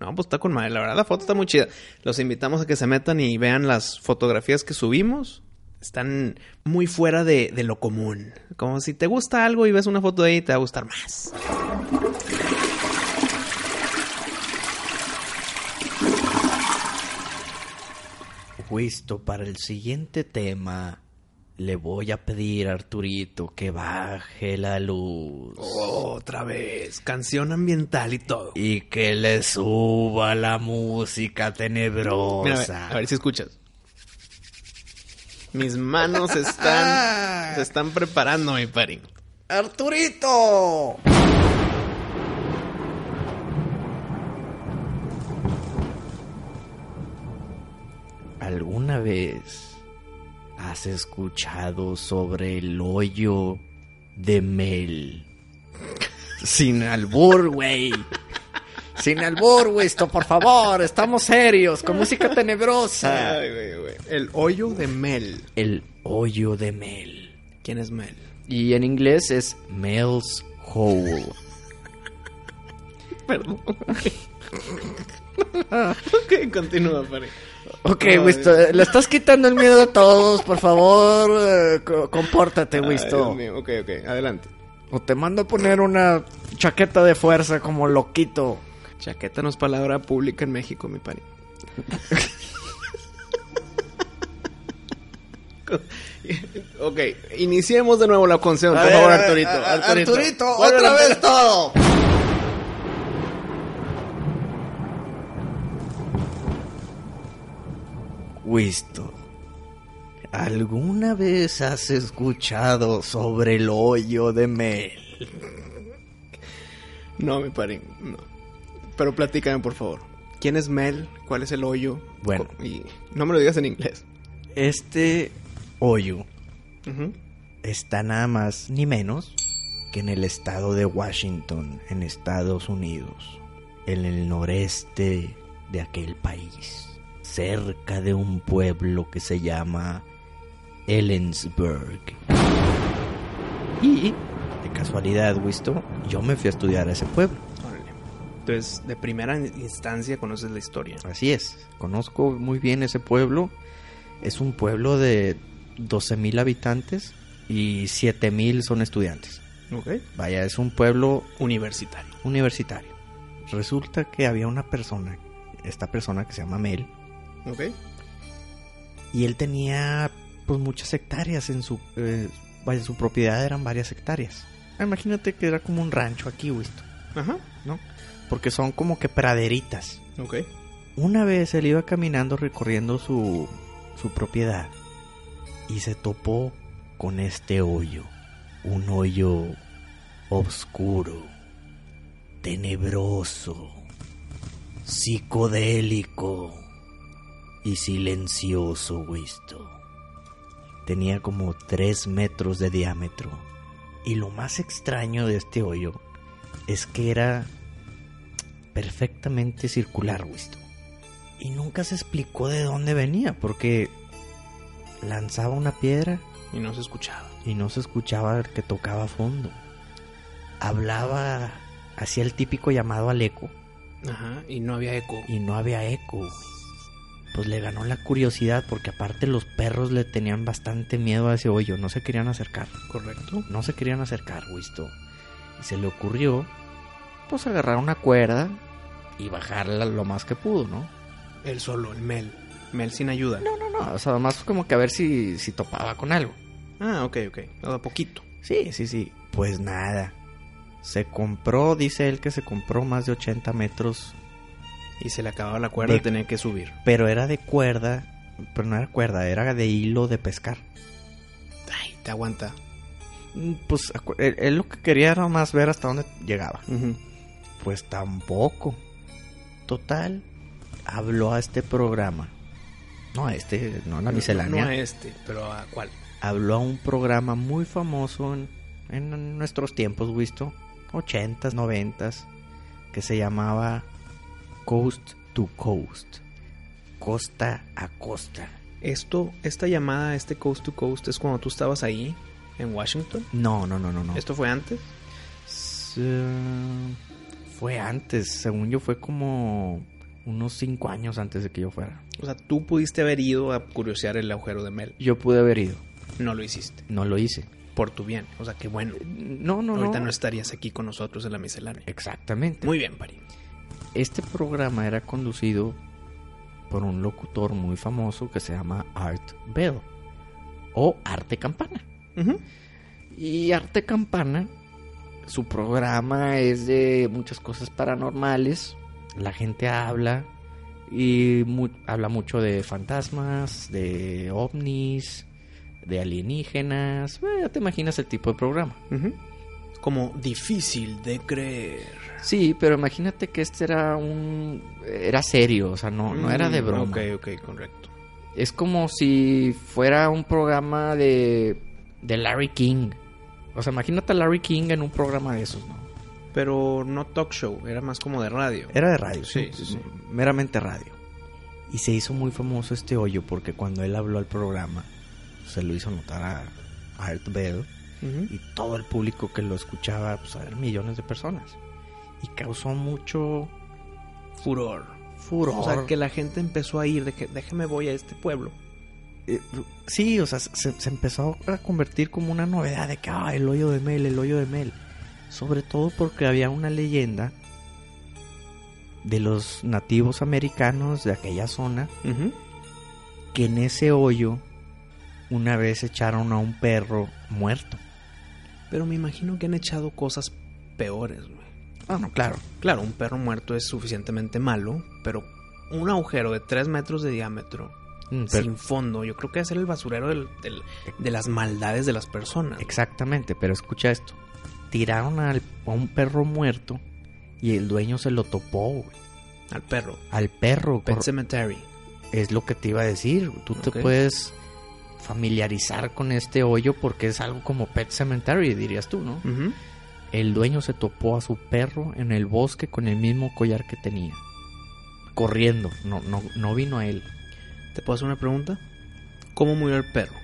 No, pues está con madre. La verdad, la foto está muy chida. Los invitamos a que se metan y vean las fotografías que subimos. Están muy fuera de, de lo común. Como si te gusta algo y ves una foto de ahí, te va a gustar más. Wisto, para el siguiente tema, le voy a pedir a Arturito que baje la luz. Otra vez. Canción ambiental y todo. Y que le suba la música tenebrosa. Mira, a ver, a ver si escuchas. Mis manos están, se están preparando, mi pari. ¡Arturito! ¿Alguna vez has escuchado sobre el hoyo de Mel? Sin albur, güey. Sin albur. Esto, por favor. Estamos serios. Con música tenebrosa. Ay, güey, güey. El hoyo de Mel. El hoyo de Mel. ¿Quién es Mel? Y en inglés es Mel's Hole. Perdón. ok, continúa, Pari. Ok, Ay, Wisto, Dios. le estás quitando el miedo a todos, por favor, eh, co- compórtate, Ay, Wisto. Dios mío. Ok, ok, adelante. O te mando a poner una chaqueta de fuerza como loquito. Chaqueta no es palabra pública en México, mi Pari. ok, iniciemos de nuevo la canción, por favor, Arturito. Arturito, Vuelve a empezar. todo. Wisto, ¿alguna vez has escuchado sobre el hoyo de Mel? No, mi Pari, no. Pero platícame, por favor. ¿Quién es Mel? ¿Cuál es el hoyo? Bueno. Y no me lo digas en inglés. Este hoyo está nada más ni menos que en el estado de Washington, en Estados Unidos, en el noreste de aquel país, cerca de un pueblo que se llama Ellensburg. Y, de casualidad, Wisto, yo me fui a estudiar a ese pueblo. Entonces, de primera instancia conoces la historia. Así es, conozco muy bien ese pueblo. Es un pueblo de 12.000 habitantes y 7.000 son estudiantes. Ok. Vaya, es un pueblo Universitario. universitario. Resulta que había una persona, esta persona que se llama Mel, Ok. y él tenía pues muchas hectáreas en su, eh, vaya, su propiedad eran varias hectáreas. Imagínate que era como un rancho aquí, Wisto, Ajá. ¿no? Porque son como que praderitas. Ok. Una vez él iba caminando recorriendo su, su propiedad y se topó con este hoyo. Un hoyo oscuro, tenebroso, psicodélico y silencioso, Wisto. Tenía como tres metros de diámetro. Y lo más extraño de este hoyo es que era perfectamente circular, Wisto. Y nunca se explicó de dónde venía, porque lanzaba una piedra Y no se escuchaba. y no se escuchaba que tocaba fondo. hablaba, hacía el típico llamado al eco Ajá, y no había eco. y no había eco. Pues le ganó la curiosidad porque aparte los perros le tenían bastante miedo a ese hoyo, no se querían acercar. Correcto. No se querían acercar, Wisto. Y se le ocurrió, pues agarrar una cuerda y bajarla lo más que pudo, ¿no? Él solo, el Mel. Mel sin ayuda. No, no, no. O sea, más como que a ver si, si topaba con algo. Ah, ok, ok. A poquito. Sí, sí, sí. Pues nada. Se compró, dice él que se compró más de 80 metros, Y se le acababa la cuerda De- y tenía que subir. pero era de cuerda, pero no era cuerda, era de hilo de pescar. Ay, te aguanta. Mm, Pues él, él lo que quería era más ver hasta dónde llegaba. Pues tampoco. Total, habló a este programa. No, a este, no a la miscelánea. No a este, pero ¿a cuál? habló a un programa muy famoso en, en nuestros tiempos, visto, 80s, 90s, que se llamaba Coast to Coast, costa a costa. Esto, esta llamada, este coast to coast, es cuando tú estabas ahí, en Washington. No, no, no, no, no. ¿Esto fue antes? Fue antes, según yo fue como unos 5 años antes de que yo fuera. O sea, tú pudiste haber ido a curiosear el agujero de Mel. Yo pude haber ido, No lo hiciste. no lo hice. Por tu bien. O sea, qué bueno. No, no, Ahorita no. no estarías aquí con nosotros en la miscelánea. Exactamente. Muy bien, Pari. Este programa era conducido por un locutor muy famoso que se llama Art Bell o Arte Campana. Y Arte Campana, su programa es de muchas cosas paranormales. La gente habla y mu- habla mucho de fantasmas, de ovnis, de alienígenas. Bueno, ya te imaginas el tipo de programa. Como difícil de creer. Sí, pero imagínate que este era un... Era serio, o sea, no, no era de Mm, broma. Ok, ok, correcto. Es como si fuera un programa de, de Larry King. O sea, imagínate a Larry King en un programa de esos, ¿no? Pero no talk show, era más como de radio. Era de radio, Sí, sí, sí. Meramente radio. Y se hizo muy famoso este hoyo porque cuando él habló al programa, se lo hizo notar a Art Bell y todo el público que lo escuchaba, pues eran millones de personas. Y causó mucho Furor. furor. O sea, que la gente empezó a ir de que déjame voy a este pueblo. Eh, sí, o sea, se, se empezó a convertir como una novedad de que, ah, el hoyo de Mel, el hoyo de Mel. Sobre todo porque había una leyenda de los nativos americanos de aquella zona que en ese hoyo una vez echaron a un perro muerto. Pero me imagino que han echado cosas peores, güey. Ah, no, claro. Claro, un perro muerto es suficientemente malo, pero un agujero de 3 metros de diámetro, pero- sin fondo, yo creo que es el basurero del- del- de las maldades de las personas. Exactamente, pero escucha esto. Tiraron al- a un perro muerto y el dueño se lo topó, güey. Al perro. Al perro. Pet Cemetery. Es lo que te iba a decir. Tú te puedes familiarizar con este hoyo porque es algo como Pet Cemetery, dirías tú, ¿no? El dueño se topó a su perro en el bosque con el mismo collar que tenía. Corriendo, no, no, no vino a él. ¿Te puedo hacer una pregunta? ¿Cómo murió el perro?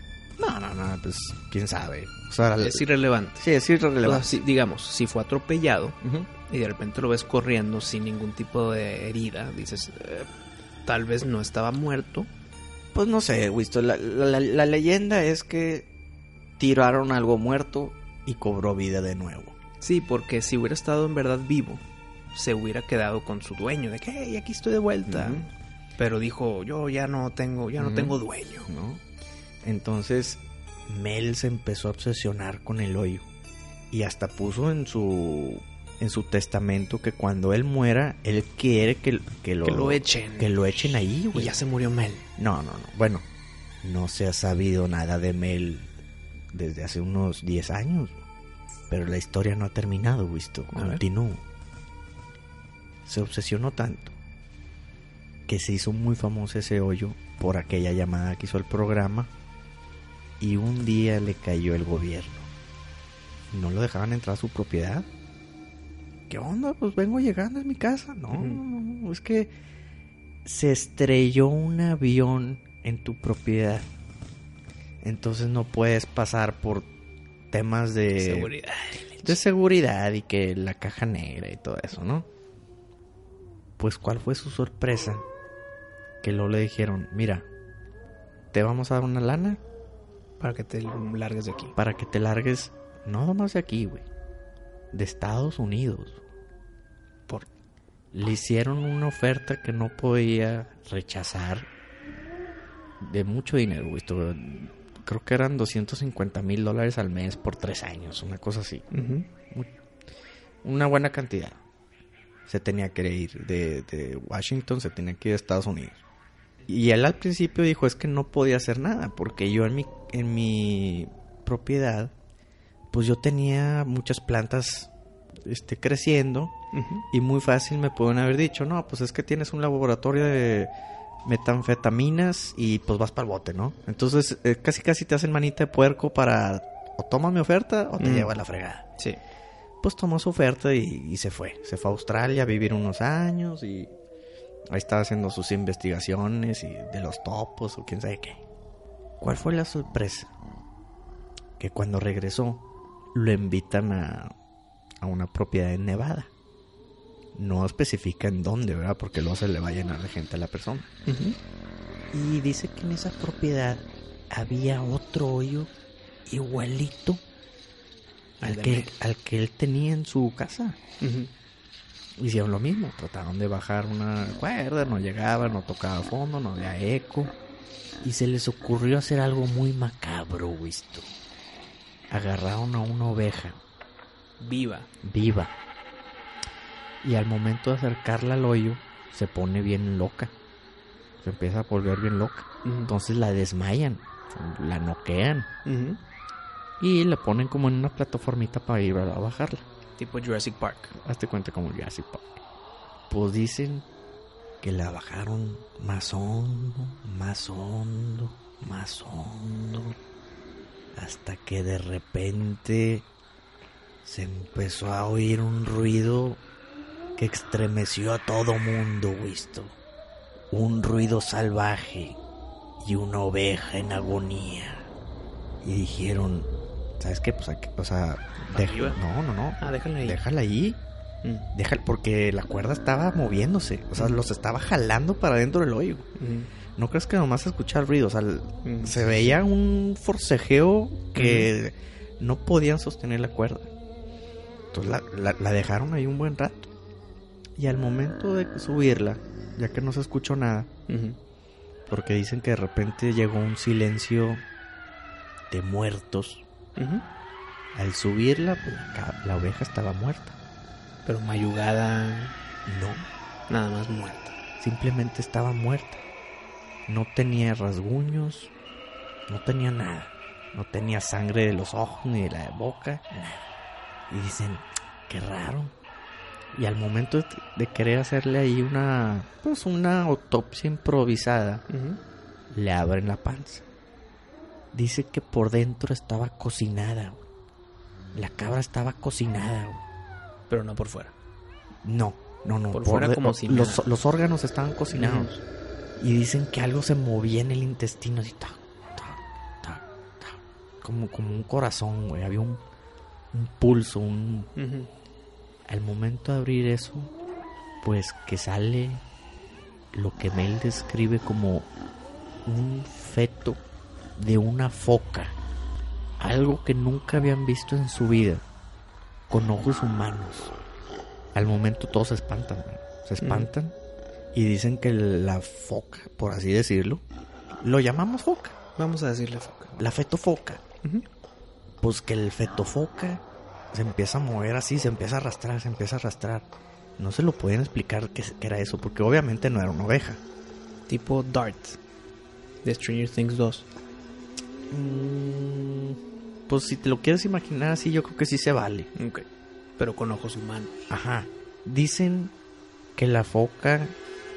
No, no, no, pues quién sabe. O sea, Es irrelevante. sí, es O sea, irrelevante. si- digamos, si fue atropellado y de repente lo ves corriendo sin ningún tipo de herida, dices, eh, tal vez no estaba muerto. Pues no sé, Wisto. La, la- la leyenda es que tiraron algo muerto y cobró vida de nuevo. Sí, porque si hubiera estado en verdad vivo, se hubiera quedado con su dueño, de que "Hey, aquí estoy de vuelta. Pero dijo, yo ya no tengo, ya no tengo dueño. ¿no? Entonces Mel se empezó a obsesionar con el hoyo y hasta puso en su en su testamento que cuando él muera él quiere que, que lo que lo echen. que lo echen ahí, y ya se murió Mel. No, no, no. Bueno, no se ha sabido nada de Mel desde hace unos 10 años. Pero la historia no ha terminado, visto. Continúa. Se obsesionó tanto que se hizo muy famoso ese hoyo por aquella llamada que hizo el programa y un día le cayó el gobierno. No lo dejaban entrar a su propiedad. ¿Qué onda? Pues vengo llegando a mi casa. No, no, es que se estrelló un avión en tu propiedad. Entonces no puedes pasar por temas de Seguridad. de seguridad y que la caja negra y todo eso, ¿no? Pues cuál fue su sorpresa que luego le dijeron, mira, te vamos a dar una lana Para que te largues de aquí. para que te largues, no nomás de aquí, güey, de Estados Unidos. Por... Le hicieron una oferta que no podía rechazar de mucho dinero, güey. Creo que eran 250 mil dólares al mes por tres años, una cosa así. Una buena cantidad. Se tenía que ir de, de Washington, se tenía que ir a Estados Unidos. Y él al principio dijo es que no podía hacer nada, porque yo en mi, en mi propiedad, pues yo tenía muchas plantas este, creciendo y muy fácil me pueden haber dicho, no, pues es que tienes un laboratorio de metanfetaminas y pues vas para el bote, ¿no? Entonces eh, casi casi te hacen manita de puerco para o tomas mi oferta o te Mm. llevas la fregada Sí. pues tomó su oferta y, y se fue. Se fue a Australia a vivir unos años y ahí estaba haciendo sus investigaciones y de los topos o quién sabe qué. ¿Cuál fue la sorpresa? Que cuando regresó lo invitan a, a una propiedad en Nevada. No especifica en dónde, ¿verdad? Porque luego se le va a llenar de gente a la persona. Y dice que en esa propiedad había otro hoyo igualito Al que, al que él tenía en su casa. Ujú. Hicieron lo mismo, trataron de bajar una cuerda, no llegaba, no tocaba fondo, no había eco. Y se les ocurrió hacer algo muy macabro, visto. Agarraron a una oveja Viva. viva. Y al momento de acercarla al hoyo, se pone bien loca. Se empieza a volver bien loca. Entonces la desmayan, la noquean. Y la ponen como en una plataformita para ir a bajarla. Tipo Jurassic Park. Hazte cuenta como Jurassic Park. Pues dicen que la bajaron más hondo, más hondo, más hondo. Hasta que de repente se empezó a oír un ruido que estremeció a todo mundo, visto. Un ruido salvaje y una oveja en agonía. Y dijeron, ¿sabes qué? Pues o sea, deja- no, no, no. Ah, déjala ahí. Déjala ahí. Mm. Déjala, porque la cuerda estaba moviéndose. O sea, los estaba jalando para dentro del hoyo. Ujú. No crees que nomás escuchar ruido. O sea, Mm. se veía un forcejeo que no podían sostener la cuerda. Entonces la, la- la dejaron ahí un buen rato. Y al momento de subirla, ya que no se escuchó nada, porque dicen que de repente llegó un silencio de muertos. Al subirla, pues, la, oveja estaba muerta. Pero mayugada. No, Nada más muerta. simplemente estaba muerta. No tenía rasguños, no tenía nada. No tenía sangre de los ojos ni de la boca, nada. Y dicen, qué raro. Y al momento de, de querer hacerle ahí una, pues una autopsia improvisada, le abren la panza. Dice que por dentro estaba cocinada. La cabra estaba cocinada. Pero no por fuera. No, no, no. Por fuera de- como si los, nada. los órganos estaban cocinados. Y dicen que algo se movía en el intestino así. tac, tac, tac. como, como un corazón, güey. Había un, un pulso, un... Al momento de abrir eso, pues que sale lo que Mel describe como un feto de una foca. Algo que nunca habían visto en su vida. Con ojos humanos. Al momento todos se espantan. Se espantan. Y dicen que la foca, por así decirlo, lo llamamos foca. Vamos a decirle foca. La fetofoca. Ujú. Pues que el fetofoca se empieza a mover así, se empieza a arrastrar, se empieza a arrastrar. No se lo pueden explicar qué, qué era eso, porque obviamente no era una oveja. Tipo Dart. De Stranger Things 2. Mm, pues si te lo quieres imaginar así, yo creo que sí se vale. Ok. Pero con ojos humanos. Ajá. Dicen que la foca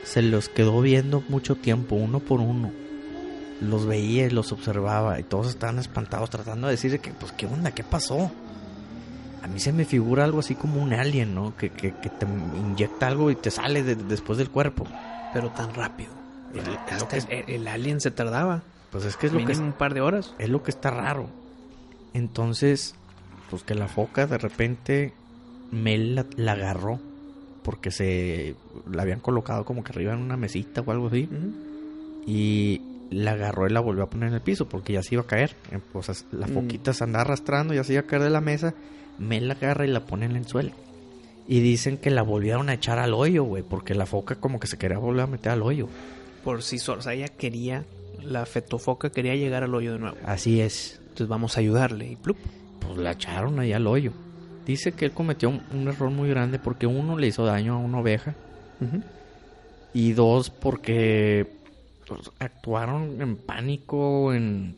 se los quedó viendo mucho tiempo, uno por uno. Los veía y los observaba y todos estaban espantados tratando de decir que, pues, ¿qué onda? ¿Qué pasó? A mí se me figura algo así como un alien, ¿no? Que, que, que te inyecta algo y te sale de- después del cuerpo. Pero tan rápido. Hasta el, el alien se tardaba. Pues es que es lo que, Mínimo un par de horas. es lo que está raro. Entonces, pues que la foca de repente Mel la, la agarró porque se la habían colocado como que arriba en una mesita o algo así y la agarró y la volvió a poner en el piso porque ya se iba a caer. Pues as- la Mm. foquita se andaba arrastrando, ya se iba a caer de la mesa. Mel la agarra y la pone en el suelo. Y dicen que la volvieron a echar al hoyo, güey, porque la foca como que se quería volver a meter al hoyo. Por sí sola. O sea, ella quería, la fetofoca quería llegar al hoyo de nuevo. Así es. Entonces vamos a ayudarle. Y plup. Pues la echaron ahí al hoyo. Dice que él cometió un, un error muy grande porque uno le hizo daño a una oveja y dos porque pues, actuaron en pánico, en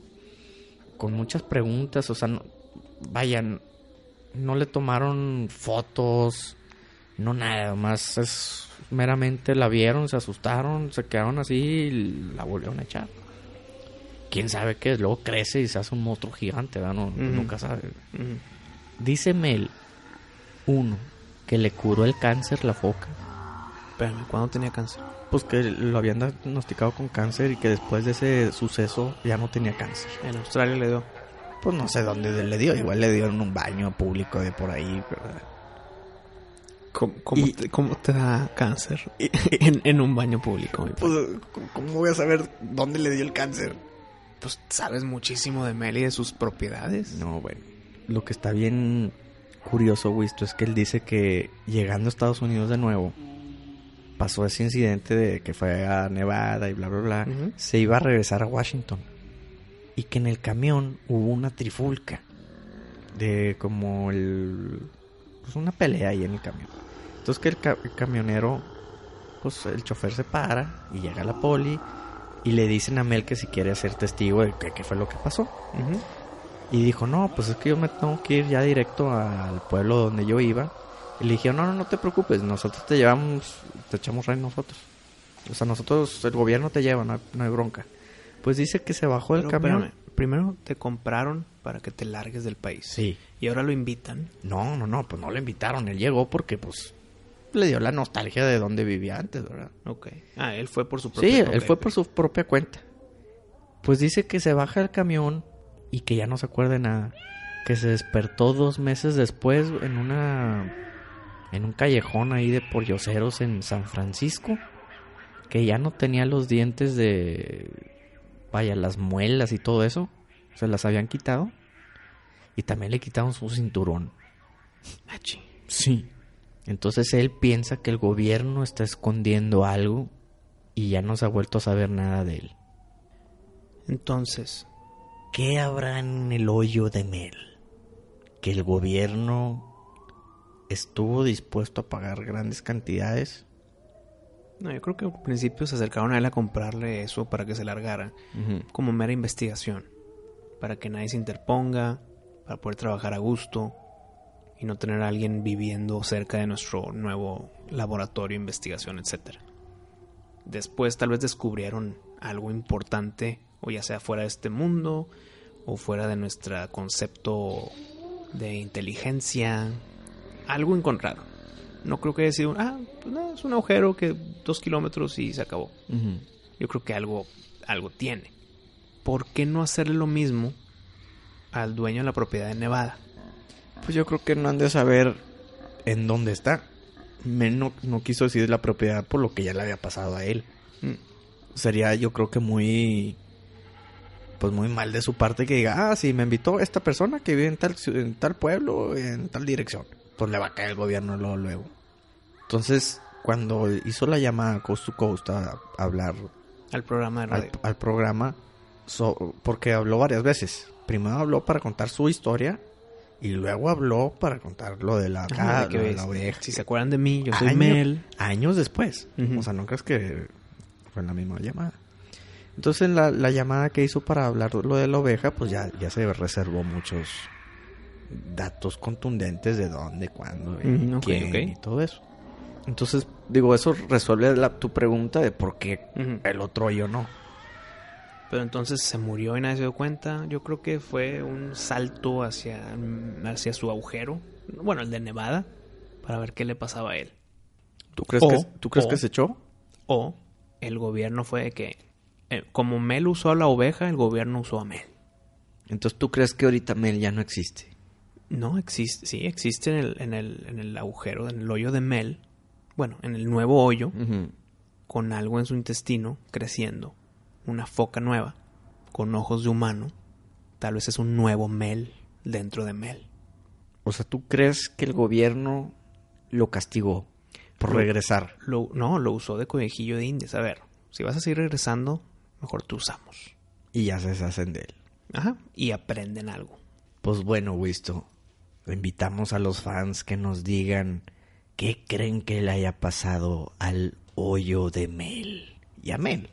con muchas preguntas, o sea, no, vayan, no le tomaron fotos, no nada, más es meramente la vieron, se asustaron, se quedaron así y la volvieron a echar. Quién sabe qué, luego crece y se hace un monstruo gigante, ¿verdad? No, nunca sabe. Dice Mel, uno, que le curó el cáncer la foca. Espérame, ¿cuándo tenía cáncer? Pues que lo habían diagnosticado con cáncer y que después de ese suceso ya no tenía cáncer. En Australia le dio. Pues no sé dónde le dio, igual le dio en un baño público de por ahí, ¿verdad? ¿Cómo, cómo Y- te, cómo te da cáncer? en, en un baño público. Pues, ¿cómo voy a saber dónde le dio el cáncer? Pues sabes muchísimo de Mel y de sus propiedades. No, bueno. Lo que está bien curioso, Wisto, es que él dice que llegando a Estados Unidos de nuevo, pasó ese incidente de que fue a Nevada y bla, bla, bla, se iba a regresar a Washington. Y que en el camión hubo una trifulca de como el... Pues una pelea ahí en el camión. Entonces que el, ca- el camionero, pues el chofer se para y llega la poli y le dicen a Mel que si quiere ser testigo de qué, fue lo que pasó. Y dijo, no, pues es que yo me tengo que ir ya directo al pueblo donde yo iba. Y le dije, no, no, no te preocupes, nosotros te llevamos, te echamos rey nosotros. O sea, nosotros, el gobierno te lleva, no hay, no hay bronca. Pues dice que se bajó del camión. espérame, primero te compraron para que te largues del país. Sí. Y ahora lo invitan. No, no, no, pues no lo invitaron, él llegó porque pues le dio la nostalgia de donde vivía antes, ¿verdad? Ok. Ah, él fue por su propio Sí, él fue por su propia cuenta. Pues dice que se baja del camión y que ya no se acuerda de nada. Que se despertó dos meses después en una. en un callejón ahí de polloceros en San Francisco. Que ya no tenía los dientes de. vaya, las muelas y todo eso. Se las habían quitado. Y también le quitaron su cinturón. Machi. Sí. Entonces él piensa que el gobierno está escondiendo algo y ya no se ha vuelto a saber nada de él. Entonces, ¿Qué habrá en el hoyo de Mel? Que el gobierno estuvo dispuesto a pagar grandes cantidades. no, yo creo que al principio se acercaron a él a comprarle eso para que se largara. Como mera investigación. Para que nadie se interponga. Para poder trabajar a gusto. Y no tener a alguien viviendo cerca de nuestro nuevo laboratorio, investigación, etc. Después tal vez descubrieron algo importante. O ya sea fuera de este mundo. O fuera de nuestro concepto de inteligencia. Algo encontraron. No creo que haya sido, ah, pues nada, es un agujero que dos kilómetros y se acabó. Yo creo que algo, algo tiene. ¿Por qué no hacerle lo mismo al dueño de la propiedad de Nevada? Pues yo creo que no han de saber en dónde está. Mel no, no quiso decir la propiedad por lo que ya le había pasado a él. Mm, Sería yo creo que muy... Pues muy mal de su parte que diga, ah, sí, me invitó esta persona que vive en tal, en tal pueblo, en tal dirección. Pues le va a caer el gobierno luego, luego. Entonces, cuando hizo la llamada Coast to Coast a, a hablar Al programa de al, radio. al programa, so- porque habló varias veces. Primero habló para contar su historia y luego habló para contar lo de la, ca- de que lo de ves, la oveja. Si se acuerdan de mí, yo soy Año- Mel. Años después. O sea, no crees que fue en la misma llamada. Entonces, la, la llamada que hizo para hablar lo de la oveja, pues ya, ya se reservó muchos datos contundentes de dónde, cuándo, y Ujú, ok, quién y todo eso. Entonces, digo, eso resuelve la- tu pregunta de por qué el otro yo no. Pero entonces se murió y nadie se dio cuenta. Yo creo que fue un salto hacia, hacia su agujero. Bueno, el de Nevada. Para ver qué le pasaba a él. ¿Tú crees, O- que, ¿tú crees o- que se echó? O el gobierno fue de que... eh, como Mel usó a la oveja, el gobierno usó a Mel. Entonces, ¿tú crees que ahorita Mel ya no existe? No, existe, sí, existe en el, en el, en el agujero, en el hoyo de Mel. Bueno, en el nuevo hoyo, con algo en su intestino creciendo. Una foca nueva, con ojos de humano. Tal vez es un nuevo Mel dentro de Mel. O sea, ¿tú crees que el gobierno lo castigó por Lo- regresar? Lo, no, lo usó de conejillo de indias. A ver, si vas a seguir regresando, mejor te usamos. Y ya se deshacen de él. Ajá. Y aprenden algo. Pues bueno, Wisto, invitamos a los fans que nos digan qué creen que le haya pasado al hoyo de Mel y a Mel.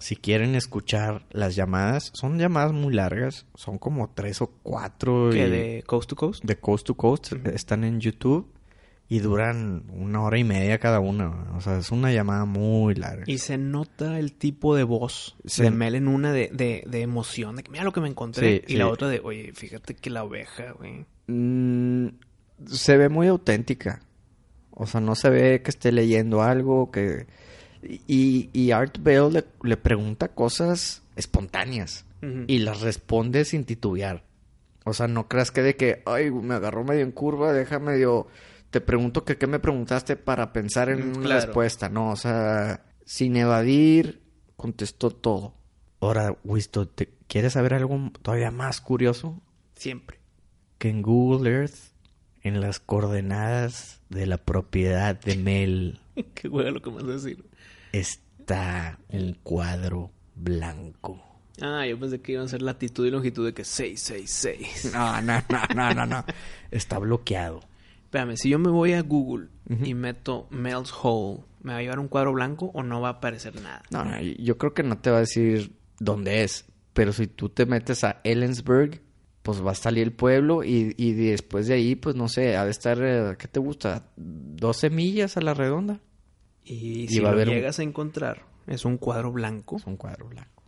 Si quieren escuchar las llamadas, son llamadas muy largas, son como tres o cuatro ¿Qué? y- ¿De Coast to Coast? de coast to coast, están en YouTube y duran una hora y media cada una. O sea, es una llamada muy larga. Y se nota el tipo de voz Se- de Mel en una de, de, de emoción, de que mira lo que me encontré. Sí, y la otra de, oye, fíjate que la oveja, güey. Mm, se ve muy auténtica. O sea, no se ve que esté leyendo algo, que... Y, y Art Bell le, le pregunta cosas espontáneas y las responde sin titubear. O sea, no creas que de que, ay, me agarró medio en curva, déjame medio... Te pregunto que qué me preguntaste para pensar en Mm, una claro. respuesta. No, o sea, sin evadir, contestó todo. Ahora, Wisto, ¿te ¿quieres saber algo todavía más curioso? Siempre. que en Google Earth, en las coordenadas de la propiedad de Mel, Qué huevo lo que me vas a decir. Está un cuadro blanco. Ah, yo pensé que iban a ser latitud y longitud de que 666. No, no, no, no, no, no. Está bloqueado. Espérame, si yo me voy a Google y meto Mel's Hole, ¿me va a llevar un cuadro blanco o no va a aparecer nada? No, no, yo creo que no te va a decir dónde es. Pero si tú te metes a Ellensburg, pues va a salir el pueblo y, y después de ahí, pues no sé, ha de estar, eh, ¿qué te gusta? ¿12 millas a la redonda? Y Y si lo un- llegas a encontrar, es un cuadro blanco, Es un cuadro blanco.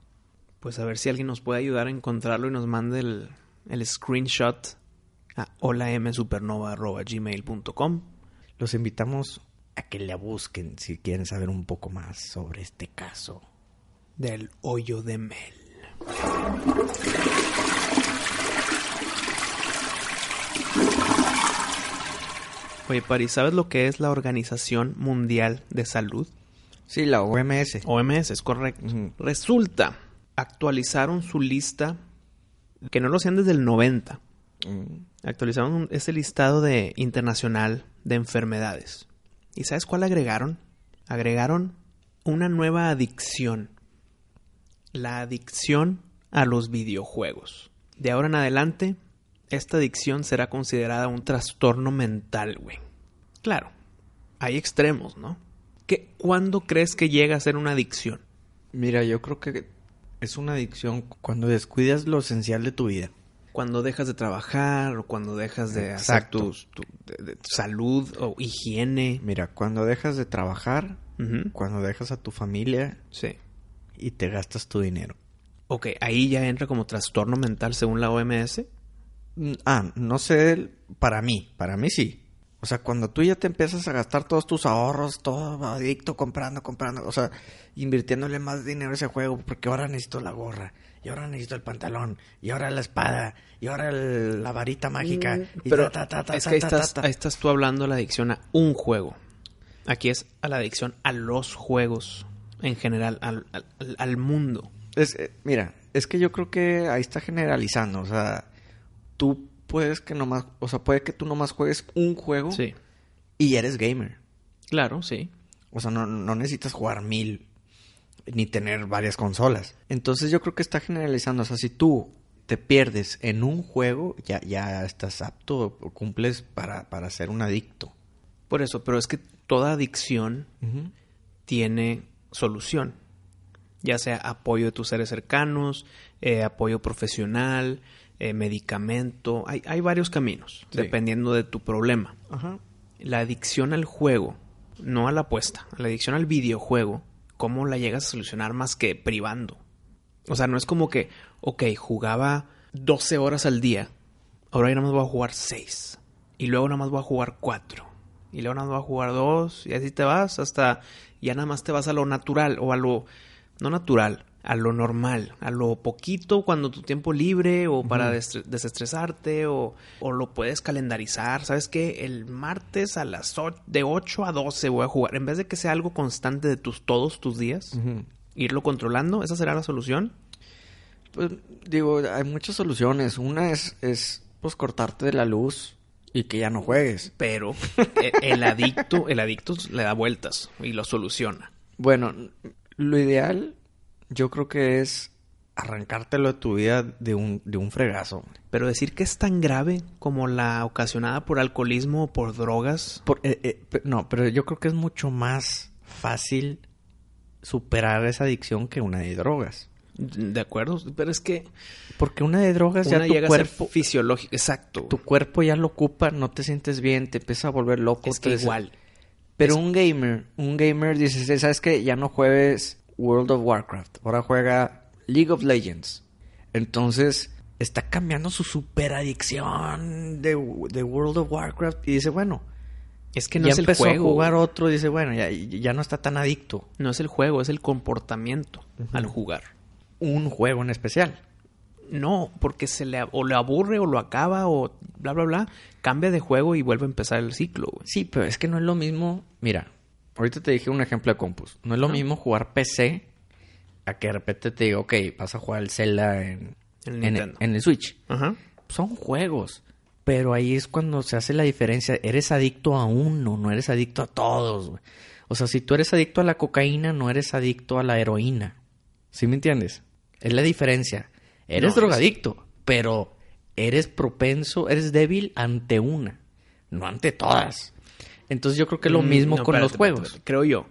pues a ver si alguien nos puede ayudar a encontrarlo y nos mande el, el screenshot a holamsupernova.gmail.com. Los invitamos a que la busquen si quieren saber un poco más sobre este caso. del hoyo de Mel. Oye, Pari, ¿sabes lo que es la Organización Mundial de Salud? Sí, la OMS. OMS, es correcto. Resulta, actualizaron su lista, que no lo hacían desde el 90. Actualizaron un- ese listado de internacional de enfermedades. ¿Y sabes cuál agregaron? Agregaron una nueva adicción. La adicción a los videojuegos. De ahora en adelante, esta adicción será considerada un trastorno mental, güey. Claro, hay extremos, ¿no? ¿Qué, ¿Cuándo crees que llega a ser una adicción? Mira, yo creo que es una adicción cuando descuidas lo esencial de tu vida. Cuando dejas de trabajar o cuando dejas de hacer Exacto. tu, de- de salud o higiene. Mira, cuando dejas de trabajar, cuando dejas a tu familia Sí. y te gastas tu dinero. Ok, ahí ya entra como trastorno mental según la OMS. Mm, Ah, no sé, para mí, para mí sí. O sea, cuando tú ya te empiezas a gastar todos tus ahorros, todo adicto, comprando, comprando, o sea, invirtiéndole más dinero a ese juego, porque ahora necesito la gorra, y ahora necesito el pantalón, y ahora la espada, y ahora el- la varita mágica, y Pero ta, ta, ta, es ta, que ahí ta, estás, ta, ta. ahí estás tú hablando de la adicción a un juego. Aquí es a la adicción a los juegos en general, al, al- al mundo. Es, eh, mira, es que yo creo que ahí está generalizando, o sea, tú puedes que nomás, o sea, puede que tú nomás juegues un juego Sí, y eres gamer. claro, sí. O sea, no, no necesitas jugar mil ni tener varias consolas. Entonces yo creo que está generalizando. O sea, si tú te pierdes en un juego, ya, ya estás apto o cumples para, para ser un adicto. Por eso, pero es que toda adicción tiene solución. Ya sea apoyo de tus seres cercanos, eh, apoyo profesional, eh, medicamento. Hay, hay varios caminos, Sí. dependiendo de tu problema. Ajá. La adicción al juego, no a la apuesta, la adicción al videojuego, ¿cómo la llegas a solucionar más que privando? O sea, no es como que, ok, jugaba 12 horas al día, ahora ya nada más voy a jugar 6, y luego nada más voy a jugar 4, y luego nada más voy a jugar 2, y así te vas hasta, ya nada más te vas a lo natural, o a lo, no natural, a lo normal, a lo poquito cuando tu tiempo libre o para desestresarte o, o lo puedes calendarizar. ¿Sabes qué? El martes a las de 8 a 12 voy a jugar. En vez de que sea algo constante de tus todos tus días, irlo controlando, esa será la solución. Pues digo, hay muchas soluciones. Una es, es pues cortarte de la luz y que ya no juegues. Pero e- el adicto, el adicto le da vueltas y lo soluciona. Bueno, lo ideal yo creo que es arrancártelo de tu vida de un, de un fregazo. Pero decir que es tan grave como la ocasionada por alcoholismo o por drogas, Por- eh, eh, no, pero yo creo que es mucho más fácil superar esa adicción que una de drogas. de acuerdo, pero es que Porque una de drogas una ya tu llega a ser fisiológica, exacto. tu cuerpo ya lo ocupa, no te sientes bien, te empieza a volver loco. es que igual. Pero un gamer, un gamer dice, ¿sabes qué? Ya no juegues World of Warcraft, ahora juega League of Legends. Entonces, está cambiando su super adicción de, de World of Warcraft y dice, bueno, Es que no ya es el empezó juego. a jugar otro y dice, bueno, ya, ya no está tan adicto. No es el juego, es el comportamiento al jugar. Un juego en especial. No, porque se le o le aburre o lo acaba o bla bla bla, cambia de juego y vuelve a empezar el ciclo, güey. Sí, pero es que no es lo mismo. Mira, ahorita te dije un ejemplo de compus. No es lo mismo jugar PC a que de repente te diga, ok, vas a jugar el Zelda en, el Switch. Ajá. Son juegos. Pero ahí es cuando se hace la diferencia. Eres adicto a uno, no eres adicto a todos. O sea, si tú eres adicto a la cocaína, no eres adicto a la heroína. ¿Sí me entiendes? Es la diferencia. Eres No, es- drogadicto, pero eres propenso, eres débil ante una, no ante todas. Entonces yo creo que es lo Mm, mismo no, con espérate, los juegos. espérate. Creo yo.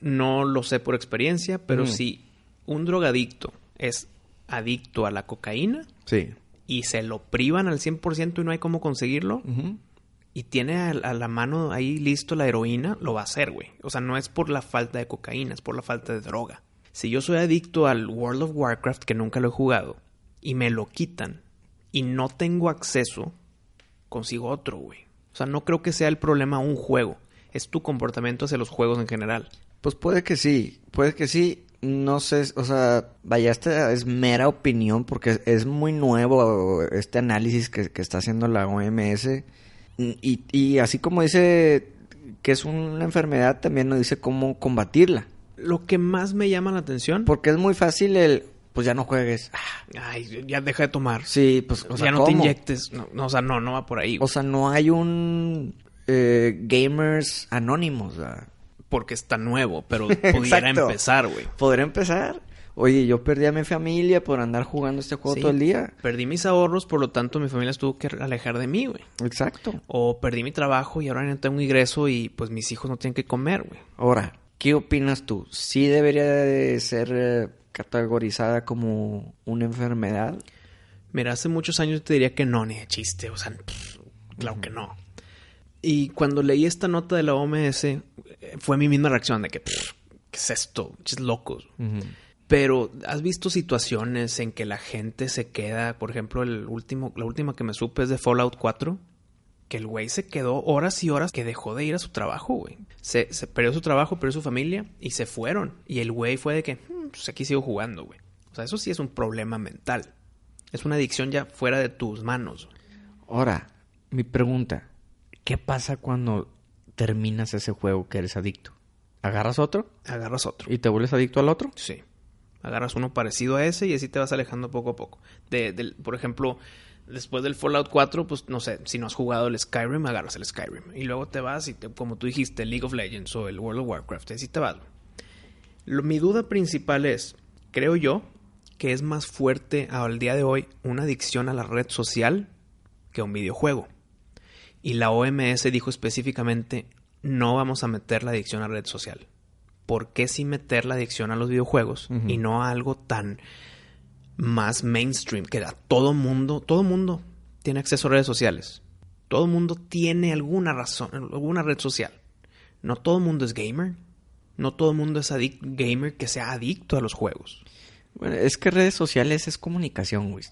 No lo sé por experiencia, pero Mm. si un drogadicto es adicto a la cocaína Sí. y se lo privan al 100% y no hay cómo conseguirlo, y tiene a, a la mano ahí listo la heroína, lo va a hacer, güey. O sea, no es por la falta de cocaína, es por la falta de droga. Si yo soy adicto al World of Warcraft, que nunca lo he jugado, y me lo quitan, y no tengo acceso, consigo otro, güey. O sea, no creo que sea el problema un juego. Es tu comportamiento hacia los juegos en general. Pues puede que sí, puede que sí. No sé, o sea, vaya, esta es mera opinión porque es muy nuevo este análisis que, que está haciendo la OMS. Y, y así como dice que es una enfermedad, también nos dice cómo combatirla. Lo que más me llama la atención... Porque es muy fácil el, pues ya no juegues. Ay, ya deja de tomar. Sí, pues, o sea, ya no te inyectes. No, no, o sea, no, no va por ahí. O sea, no hay un eh, gamers anónimos. ¿verdad? porque está nuevo, pero pudiera empezar, güey. Poder empezar. Oye, yo perdí a mi familia por andar jugando este juego Sí. todo el día. Perdí mis ahorros, por lo tanto mi familia se tuvo que alejar de mí, güey. Exacto. O perdí mi trabajo y ahora no tengo ingreso y pues mis hijos no tienen que comer, güey. Ahora, ¿qué opinas tú? ¿Sí debería de ser eh, categorizada como una enfermedad? Mira, hace muchos años te diría que no, ni de chiste, o sea, pff, claro que no. Y cuando leí esta nota de la OMS, eh, fue mi misma reacción de que, pff, ¿qué es esto? Chis locos. Pero has visto situaciones en que la gente se queda, por ejemplo, el último, la última que me supe es de Fallout 4, que el güey se quedó horas y horas que dejó de ir a su trabajo, güey. Se, se perdió su trabajo, perdió su familia y se fueron. Y el güey fue de que, "Hmm, pues aquí sigo jugando, güey. O sea, eso sí es un problema mental. Es una adicción ya fuera de tus manos. Ahora, mi pregunta, ¿qué pasa cuando terminas ese juego que eres adicto? ¿Agarras otro Agarras otro. y te vuelves adicto al otro? Sí. Agarras uno parecido a ese y así te vas alejando poco a poco. De, del- por ejemplo, después del Fallout 4, pues no sé, si no has jugado el Skyrim, agarras el Skyrim. Y luego te vas y, te- como tú dijiste, el League of Legends o el World of Warcraft, así te vas. Lo- mi duda principal es, creo yo, que es más fuerte al día de hoy una adicción a la red social que un videojuego. Y la OMS dijo específicamente, no vamos a meter la adicción a red social. ¿Por qué sí meter la adicción a los videojuegos y no a algo tan más mainstream que a todo mundo, todo mundo tiene acceso a redes sociales. Todo mundo tiene alguna razón, alguna red social. No todo mundo es gamer. No todo mundo es gamer que sea adicto a los juegos. Bueno, es que redes sociales es comunicación, güey.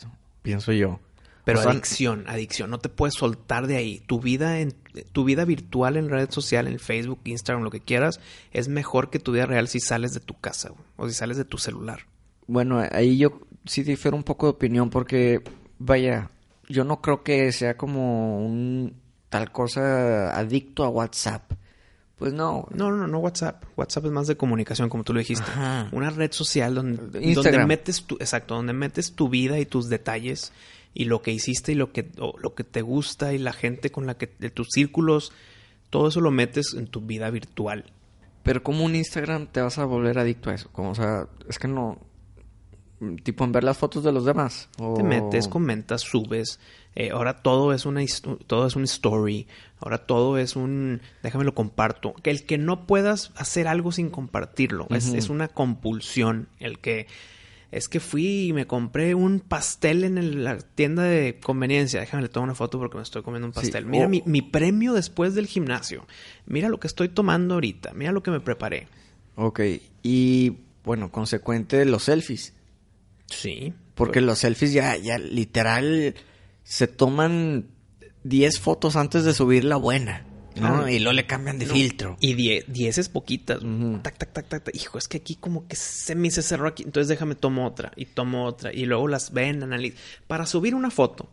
Pienso yo. Pero O sea, adicción, adicción, no te puedes soltar de ahí. Tu vida en tu vida virtual en red social, en Facebook, Instagram, lo que quieras, es mejor que tu vida real si sales de tu casa o si sales de tu celular. Bueno, ahí yo sí difiero un poco de opinión porque, vaya, yo no creo que sea como un tal cosa adicto a WhatsApp. Pues no. No, no, no WhatsApp. WhatsApp es más de comunicación, como tú lo dijiste. Ajá. Una red social donde, donde metes tu, exacto, donde metes tu vida y tus detalles y lo que hiciste y lo que, lo que te gusta y la gente con la que, de tus círculos, todo eso lo metes en tu vida virtual. Pero como un Instagram te vas a volver adicto a eso. Como, o sea, es que no. Tipo en ver las fotos de los demás. O... Te metes, comentas, subes. Eh, ahora todo es una todo es un story. Ahora todo es un déjame lo comparto. Que el que no puedas hacer algo sin compartirlo es, una compulsión. El que es que fui y me compré un pastel en el- la tienda de conveniencia. Déjame le tomo una foto porque me estoy comiendo un Sí, pastel. Mira mi, mi premio después del gimnasio. Mira lo que estoy tomando ahorita. Mira lo que me preparé. Ok. Y bueno, consecuente los selfies. Sí. Porque los selfies ya, ya literal se toman 10 fotos antes de subir la buena. ¿no? Claro. Y luego le cambian de No, filtro. Y 10 10 es poquitas. Tac, tac, tac, tac. Hijo, es que aquí como que se me se cerró aquí. Entonces déjame tomo otra y tomo otra. Y luego las ven, analizan. Para subir una foto,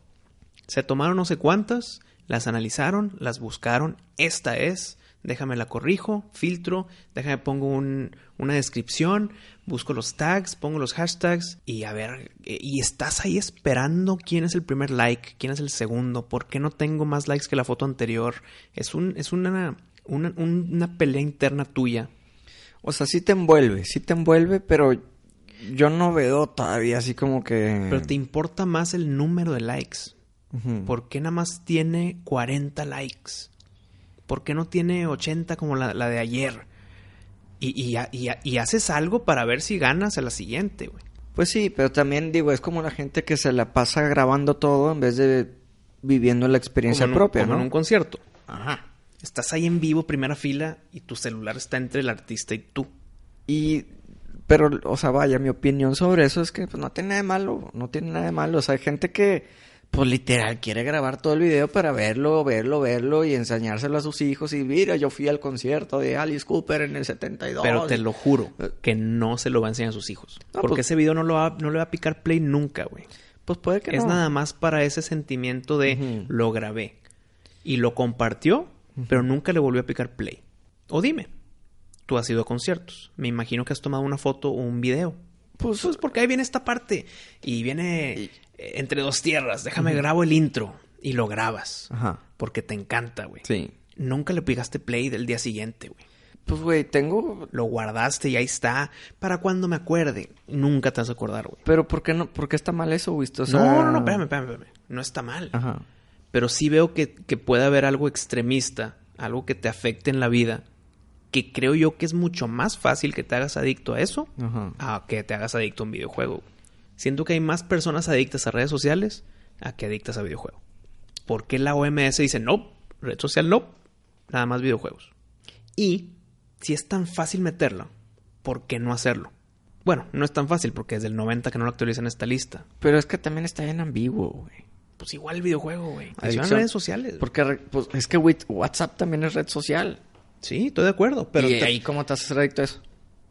se tomaron no sé cuántas, las analizaron, las buscaron. Esta es. Déjame la corrijo, filtro, déjame pongo un- una descripción, busco los tags, pongo los hashtags y a ver, eh, y estás ahí esperando quién es el primer like, quién es el segundo, por qué no tengo más likes que la foto anterior. Es un, es una, una, un- una pelea interna tuya. O sea, sí te envuelve, sí te envuelve, pero yo no veo todavía así como que... Pero te importa más el número de likes. ¿Por qué nada más tiene 40 likes? ¿Por qué no tiene 80 como la, la de ayer? Y, y, y- y haces algo para ver si ganas a la siguiente, güey. Pues sí, pero también digo, es como la gente que se la pasa grabando todo en vez de viviendo la experiencia Como en un- propia, como ¿no? en un concierto. Ajá. Estás ahí en vivo, primera fila, y tu celular está entre el artista y tú. Y, pero, o sea, vaya, mi opinión sobre eso es que pues, no tiene nada de malo, no tiene nada de malo. O sea, hay gente que, pues literal, quiere grabar todo el video para verlo, verlo, verlo y enseñárselo a sus hijos. Y mira, yo fui al concierto de Alice Cooper en el 72. Pero te lo juro que no se lo va a enseñar a sus hijos. No, porque pues- ese video no, lo va, no le va a picar play nunca, güey. Pues puede que Es no. nada más para ese sentimiento de lo grabé. Y lo compartió, pero nunca le volvió a picar play. O dime, tú has ido a conciertos. Me imagino que has tomado una foto o un video. Pues, Pues porque ahí viene esta parte. Y viene eh, entre dos tierras. Déjame grabo el intro. Y lo grabas. Ajá. Porque te encanta, güey. Sí. Nunca le picaste play del día siguiente, güey. Pues, güey, tengo... Lo guardaste y ahí está. Para cuando me acuerde. Nunca te vas a acordar, güey. Pero ¿por qué, no, ¿por qué está mal eso, güey? O sea- No, no, no, espérame, espérame, espérame. No está mal. Ajá. Pero sí veo que, que puede haber algo extremista, algo que te afecte en la vida, que creo yo que es mucho más fácil que te hagas adicto a eso Ajá. a que te hagas adicto a un videojuego. Siento que hay más personas adictas a redes sociales a que adictas a videojuego. ¿Por qué la OMS dice no? Red social no, nada más videojuegos. Y si es tan fácil meterlo, ¿por qué no hacerlo? Bueno, no es tan fácil porque es del 90 que no lo actualizan esta lista. Pero es que también está bien ambiguo, güey. Pues igual el videojuego, güey. Adicción redes sociales. Porque pues, es que güey, WhatsApp también es red social. Sí, estoy de acuerdo. Pero ¿Y te- ahí cómo te haces adicto a eso?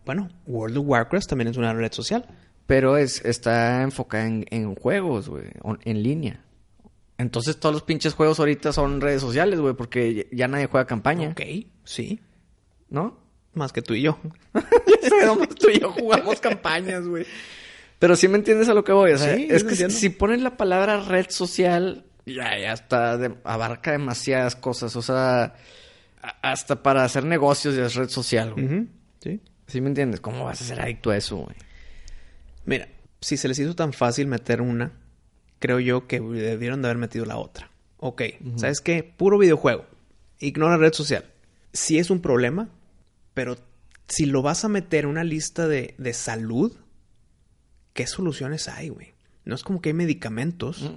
bueno, World of Warcraft también es una red social. Pero es, está enfocada en, en juegos, güey, on- en línea. Entonces todos los pinches juegos ahorita son redes sociales, güey, porque ya- ya nadie juega campaña, Ok, sí. ¿no? Más que tú y yo. Nomás tú y yo jugamos campañas, güey. Pero sí me entiendes a lo que voy. O sea, Sí, es que si, entiendo. si ponen la palabra red social, ya, ya está, de- abarca demasiadas cosas. O sea, a- hasta para hacer negocios ya es red social, güey. Sí. ¿Sí me entiendes? ¿Cómo vas a ser adicto a eso, güey? Mira, si se les hizo tan fácil meter una, creo yo que debieron de haber metido la otra. Ok, ¿sabes qué? Puro videojuego. Ignora red social. Sí es un problema, pero si lo vas a meter en una lista de, de salud, ¿qué soluciones hay, güey? No es como que hay medicamentos.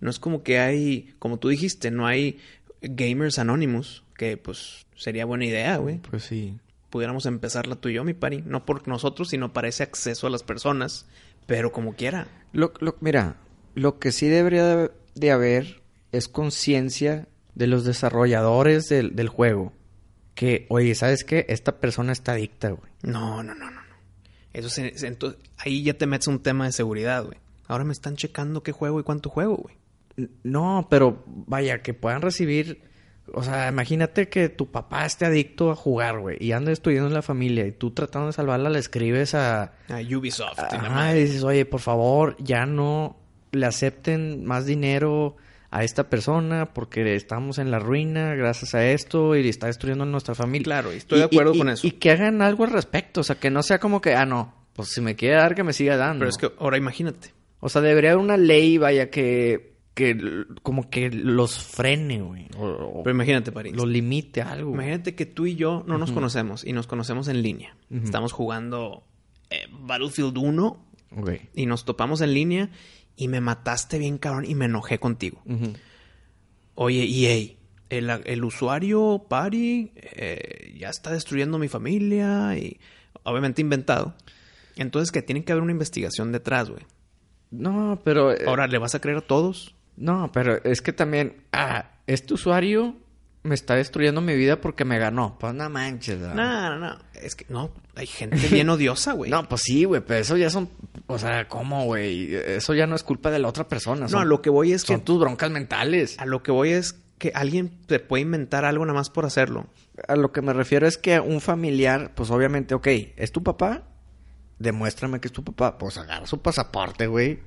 No es como que hay, como tú dijiste, no hay gamers anonymous, que pues sería buena idea, güey. Pues sí. Pudiéramos empezarla tú y yo, mi pari. No por nosotros, sino para ese acceso a las personas. Pero como quiera. Lo, lo- mira, lo que sí debería de, haber es conciencia de los desarrolladores del, del juego. Que, oye, ¿sabes qué? Esta persona está adicta, güey. No, no, no, no. no. Eso se- se- entonces, ahí ya te metes un tema de seguridad, güey. Ahora me están checando qué juego y cuánto juego, güey. No, pero vaya, que puedan recibir. O sea, imagínate que tu papá esté adicto a jugar, güey, y anda estudiando en la familia, y tú tratando de salvarla le escribes a. A Ubisoft. madre. y dices, oye, por favor, ya no le acepten más dinero a esta persona porque estamos en la ruina gracias a esto y está destruyendo nuestra familia. Claro, y estoy de acuerdo con eso. Y que hagan algo al respecto, o sea, que no sea como que, ah, no, pues si me quiere dar, que me siga dando. Pero es que ahora imagínate. O sea, debería haber una ley, vaya, que, que como que los frene, güey. Pero imagínate, París. los limite a algo. Imagínate que tú y yo no nos conocemos y nos conocemos en línea. Estamos jugando eh, Battlefield 1 Ok. y nos topamos en línea y me mataste bien cabrón y me enojé contigo. Oye, EA, el, el usuario Pari eh, ya está destruyendo mi familia y obviamente inventado. Entonces que tiene que haber una investigación detrás, güey. No, pero... eh, Ahora, ¿le vas a creer a todos? No, pero es que también... Ah, este usuario me está destruyendo mi vida porque me ganó. Pues no manches. No, no, no. Es que no, hay gente bien odiosa, güey. No, pues sí, güey, pero eso ya son... O sea, ¿cómo, güey? Eso ya no es culpa de la otra persona. No, son- a lo que voy es que Son tus broncas mentales. a lo que voy es que alguien te puede inventar algo nada más por hacerlo. A lo que me refiero es que un familiar, pues obviamente, ok, ¿es tu papá? Demuéstrame que es tu papá. Pues agarra su pasaporte, güey.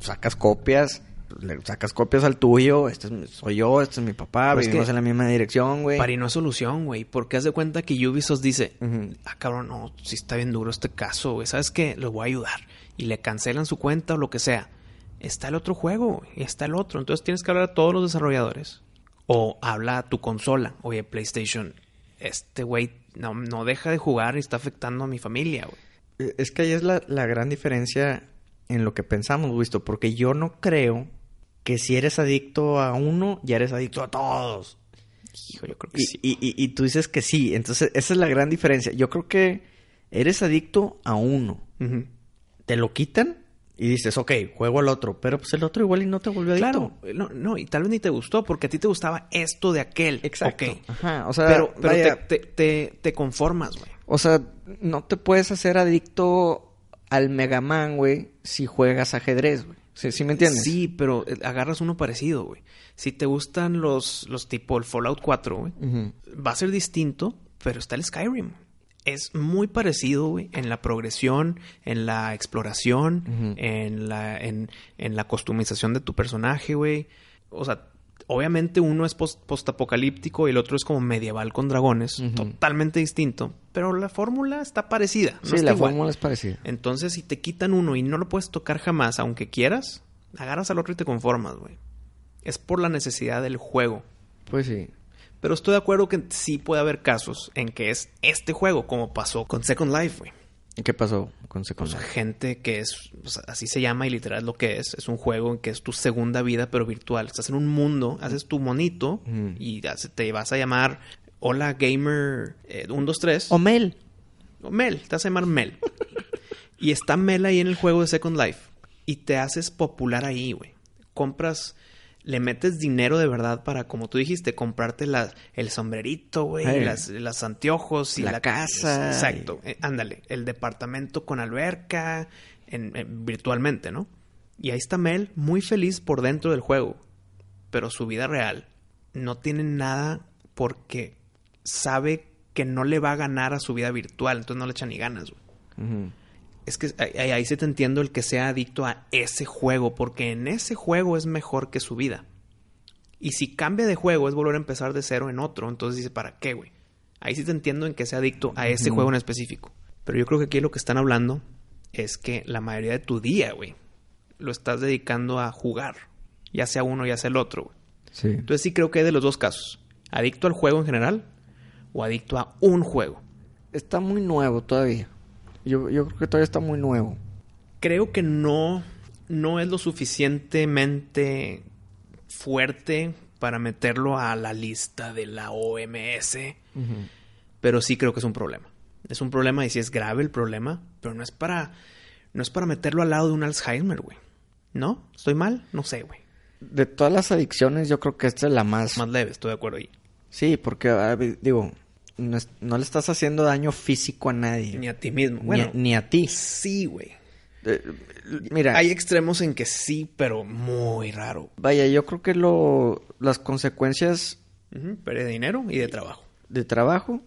Sacas copias. Le sacas copias al tuyo. Este es soy yo, este es mi papá. Pero es Vivimos en la misma dirección, güey. Para y no es solución, güey. Porque haz de cuenta que Ubisoft dice, Ujú. ah, cabrón, no, sí está bien duro este caso, güey. ¿Sabes qué? Los voy a ayudar. Y le cancelan su cuenta o lo que sea. Está el otro juego, y está el otro. Entonces tienes que hablar a todos los desarrolladores. O habla a tu consola. Oye, PlayStation, este güey no, no deja de jugar y está afectando a mi familia, güey. Eh, Es que ahí es la, la gran diferencia en lo que pensamos, visto. Porque yo no creo que si eres adicto a uno, ya eres adicto a todos. Hijo, yo creo que Y, sí. y- y- y tú dices que sí. Entonces, esa es la gran diferencia. Yo creo que eres adicto a uno. Ujú. Te lo quitan y dices, ok, juego al otro. Pero pues el otro igual y no te volvió adicto. Claro, no, no, y tal vez ni te gustó porque a ti te gustaba esto de aquel. Exacto. Ajá, o sea, pero pero vaya, te, te, te- te conformas, güey. o sea, no te puedes hacer adicto al Mega Man, güey, si juegas ajedrez, güey. ¿Sí, sí me entiendes? Sí, pero eh, agarras uno parecido, güey. Si te gustan los, los tipo el Fallout 4, güey, va a ser distinto, pero está el Skyrim. Es muy parecido, güey, en la progresión, en la exploración, en, la, en, en la customización de tu personaje, güey. O sea, obviamente uno es post- postapocalíptico y el otro es como medieval con dragones, totalmente distinto. Pero la fórmula está parecida. no Sí, está la igual. fórmula es parecida. Entonces, si te quitan uno y no lo puedes tocar jamás, aunque quieras, agarras al otro y te conformas, güey. Es por la necesidad del juego. Pues sí. Pero estoy de acuerdo que sí puede haber casos en que es este juego, como pasó con Second Life, güey. ¿Y ¿Qué pasó con Second O sea, Life? gente que es, así se llama y literal es lo que es. Es un juego en que es tu segunda vida, pero virtual. Estás en un mundo, haces tu monito Ujú. y te vas a llamar Hola Gamer eh, 123. O Mel. O Mel, te vas a llamar Mel. y está Mel ahí en el juego de Second Life. Y te haces popular ahí, güey. Compras, le metes dinero de verdad para, como tú dijiste, comprarte la, el sombrerito, güey, Hey. las, las anteojos y La casa. Exacto. Eh, ándale, el departamento con alberca, en- en- virtualmente, ¿no? Y ahí está Mel, muy feliz por dentro del juego. Pero su vida real no tiene nada porque sabe que no le va a ganar a su vida virtual, entonces no le echa ni ganas, güey. Es que ahí, ahí- sí te entiendo el que sea adicto a ese juego, porque en ese juego es mejor que su vida. Y si cambia de juego es volver a empezar de cero en otro, entonces dice, ¿para qué, güey? Ahí sí te entiendo en que sea adicto a ese juego en específico. Pero yo creo que aquí lo que están hablando es que la mayoría de tu día, güey, lo estás dedicando a jugar, ya sea uno, ya sea el otro, güey. Sí. Entonces sí creo que hay de los dos casos. Adicto al juego en general o adicto a un juego. Está muy nuevo todavía. Yo, yo creo que todavía está muy nuevo. Creo que no, no es lo suficientemente fuerte para meterlo a la lista de la OMS, pero sí creo que es un problema. Es un problema y sí es grave el problema, pero no es para no es para meterlo al lado de un Alzheimer, güey. ¿No? ¿Estoy mal? No sé, güey. De todas las adicciones, yo creo que esta es la más... Más leve, estoy de acuerdo ahí. Sí, porque, a ver, digo, no, es- no le estás haciendo daño físico a nadie. Ni a ti mismo. Ni Bueno, a- ni a ti. sí, güey. Eh, mira, Hay extremos en que sí, pero muy raro. vaya, yo creo que lo, las consecuencias Ujú, Pérdida de dinero y de trabajo. de trabajo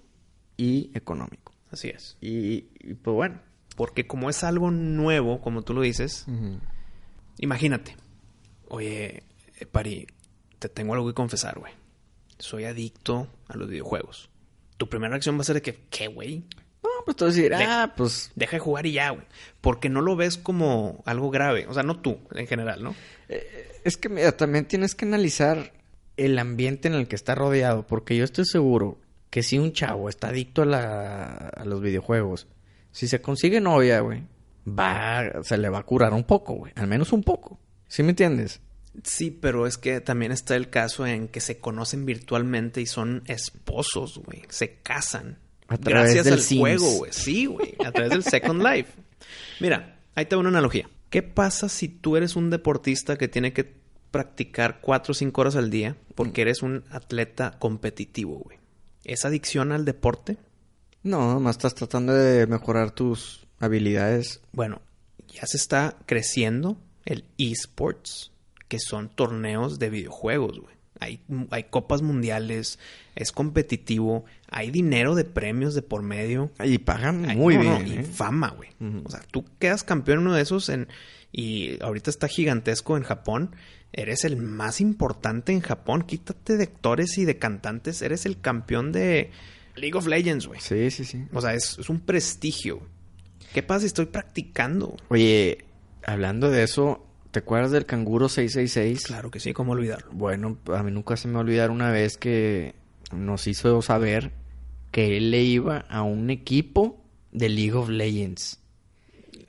y económico. Así es. Y, y, pues bueno. Porque como es algo nuevo, como tú lo dices, imagínate. Oye, eh, Pari, te tengo algo que confesar, güey. Soy adicto a los videojuegos. Tu primera reacción va a ser de que, ¿qué, güey? No, pues tú decir, De- ah, pues Deja de jugar y ya, güey. Porque no lo ves como algo grave. O sea, no tú, en general, ¿no? Es que mira, también tienes que analizar el ambiente en el que está rodeado, porque yo estoy seguro que si un chavo está adicto a, la, a los videojuegos, si se consigue novia, güey, va, se le va a curar un poco, güey, al menos un poco. ¿Sí me entiendes? Sí, pero es que también está el caso en que se conocen virtualmente y son esposos, güey. Se casan. A través gracias del al Sims. juego, güey. Sí, güey. A través del Second Life. Mira, ahí te va una analogía. ¿Qué pasa si tú eres un deportista que tiene que practicar cuatro o cinco horas al día porque eres un atleta competitivo, güey? ¿Es adicción al deporte? No, nomás estás tratando de mejorar tus habilidades. Bueno, ya se está creciendo el esports, que son torneos de videojuegos, güey. Hay, hay copas mundiales, es competitivo, hay dinero de premios de por medio. Y pagan muy no, no, bien. y ¿eh? fama, güey. O sea, tú quedas campeón en uno de esos en, y ahorita está gigantesco en Japón. Eres el más importante en Japón. Quítate de actores y de cantantes. Eres el campeón de League of Legends, güey. Sí, sí, sí. O sea, es, es un prestigio. ¿Qué pasa si estoy practicando? Oye, hablando de eso, ¿te acuerdas del canguro 666? Claro que sí, ¿cómo olvidarlo? Bueno, a mí nunca se me va a olvidar una vez que nos hizo saber que él le iba a un equipo de League of Legends.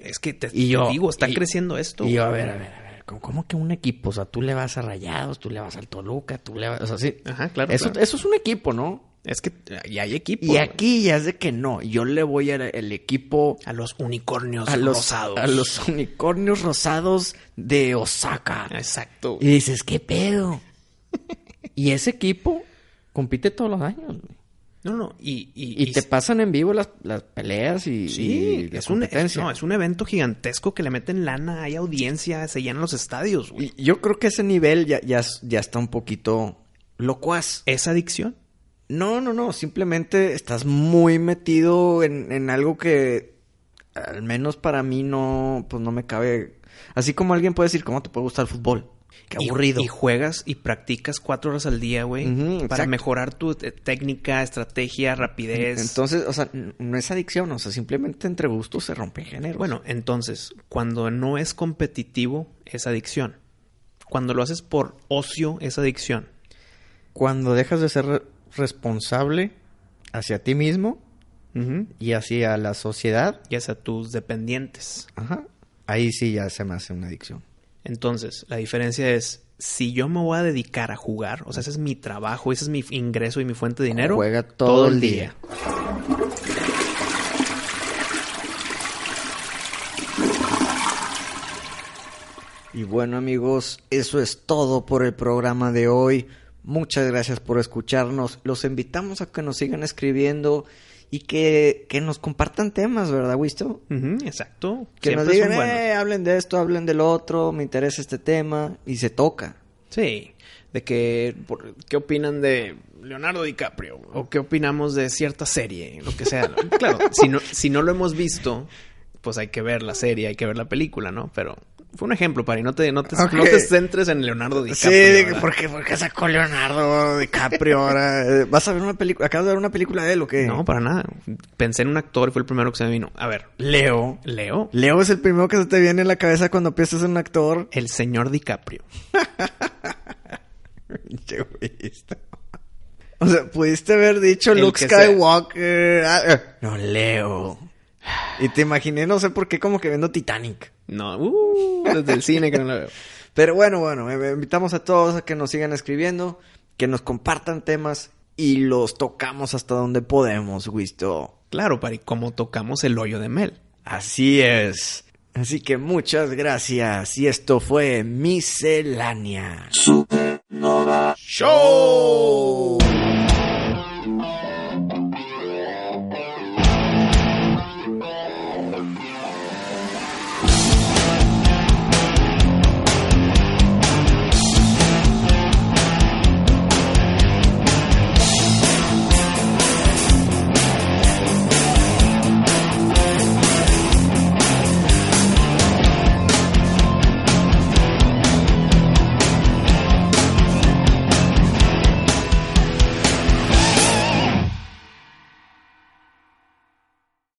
Es que te, Y yo- te digo, está y- creciendo esto. Y yo, a ver, a ver, a ver, ¿cómo, cómo que un equipo? O sea, tú le vas a Rayados, tú le vas al Toluca, tú le vas... O sea, sí. Ajá, claro. eso, claro. eso es un equipo, ¿no? Es que ya hay equipos. Y aquí ya es de que no. Yo le voy al el equipo... A los unicornios A los, rosados. a los unicornios rosados de Osaka. Exacto. Y dices, ¿qué pedo? y ese equipo compite todos los años. güey. No, no. Y, y, Y, te pasan en vivo las, las peleas y, Sí, y la es un, competencia. no, es un evento gigantesco que le meten lana, hay audiencia, se llenan los estadios, güey. Y yo creo que ese nivel ya, ya, es- ya está un poquito locuaz. ¿Es adicción? No, no, no. Simplemente estás muy metido en, en algo que al menos para mí no, pues no me cabe. Así como alguien puede decir, ¿cómo te puede gustar el fútbol? Qué Y- aburrido. Y, juegas y practicas cuatro horas al día, güey. Para exacto. mejorar tu técnica, estrategia, rapidez. Entonces, o sea, no es adicción, o sea, simplemente entre gustos se rompe género. Bueno, entonces, cuando no es competitivo, es adicción. Cuando lo haces por ocio, es adicción. cuando dejas de ser responsable hacia ti mismo y hacia la sociedad, Ya sea tus dependientes. ajá, ahí sí ya se me hace una adicción. Entonces, la diferencia es, si yo me voy a dedicar a jugar, o sea, ese es mi trabajo, ese es mi ingreso y mi fuente de dinero. Juega todo el día. Y bueno amigos, eso es todo por el programa de hoy. Muchas gracias por escucharnos. Los invitamos a que nos sigan escribiendo y que, que nos compartan temas, ¿verdad, Wisto? Exacto. Que Siempre nos digan, eh, hablen de esto, hablen del otro, me interesa este tema y se toca. Sí, de que, por- ¿qué opinan de Leonardo DiCaprio? O qué opinamos de cierta serie, lo que sea. claro, si no, si no lo hemos visto, pues hay que ver la serie, hay que ver la película, ¿no? Pero fue un ejemplo, para no te, no te, no te centres en Leonardo DiCaprio. Sí, ¿verdad? ¿por qué, por qué sacó Leonardo DiCaprio ahora? Eh, ¿Vas a ver una película? ¿Acabas de ver una película de él o qué? No, para nada. Pensé en un actor y fue el primero que se me vino. A ver, Leo. Leo, Leo es el primero que se te viene en la cabeza cuando piensas en un actor. el señor DiCaprio. O sea, pudiste haber dicho El Luke sea. Skywalker. ah, eh, No, Leo. Y te imaginé, no sé por qué, como que viendo Titanic. No, uh, desde el cine que no la veo. Pero bueno, bueno, eh, invitamos a todos a que nos sigan escribiendo, que nos compartan temas y los tocamos hasta donde podemos, Wisto. Claro, Pari, como tocamos el hoyo de Mel. Así es. Así que muchas gracias. Y esto fue Miscelánea. Supernova. ¡Show!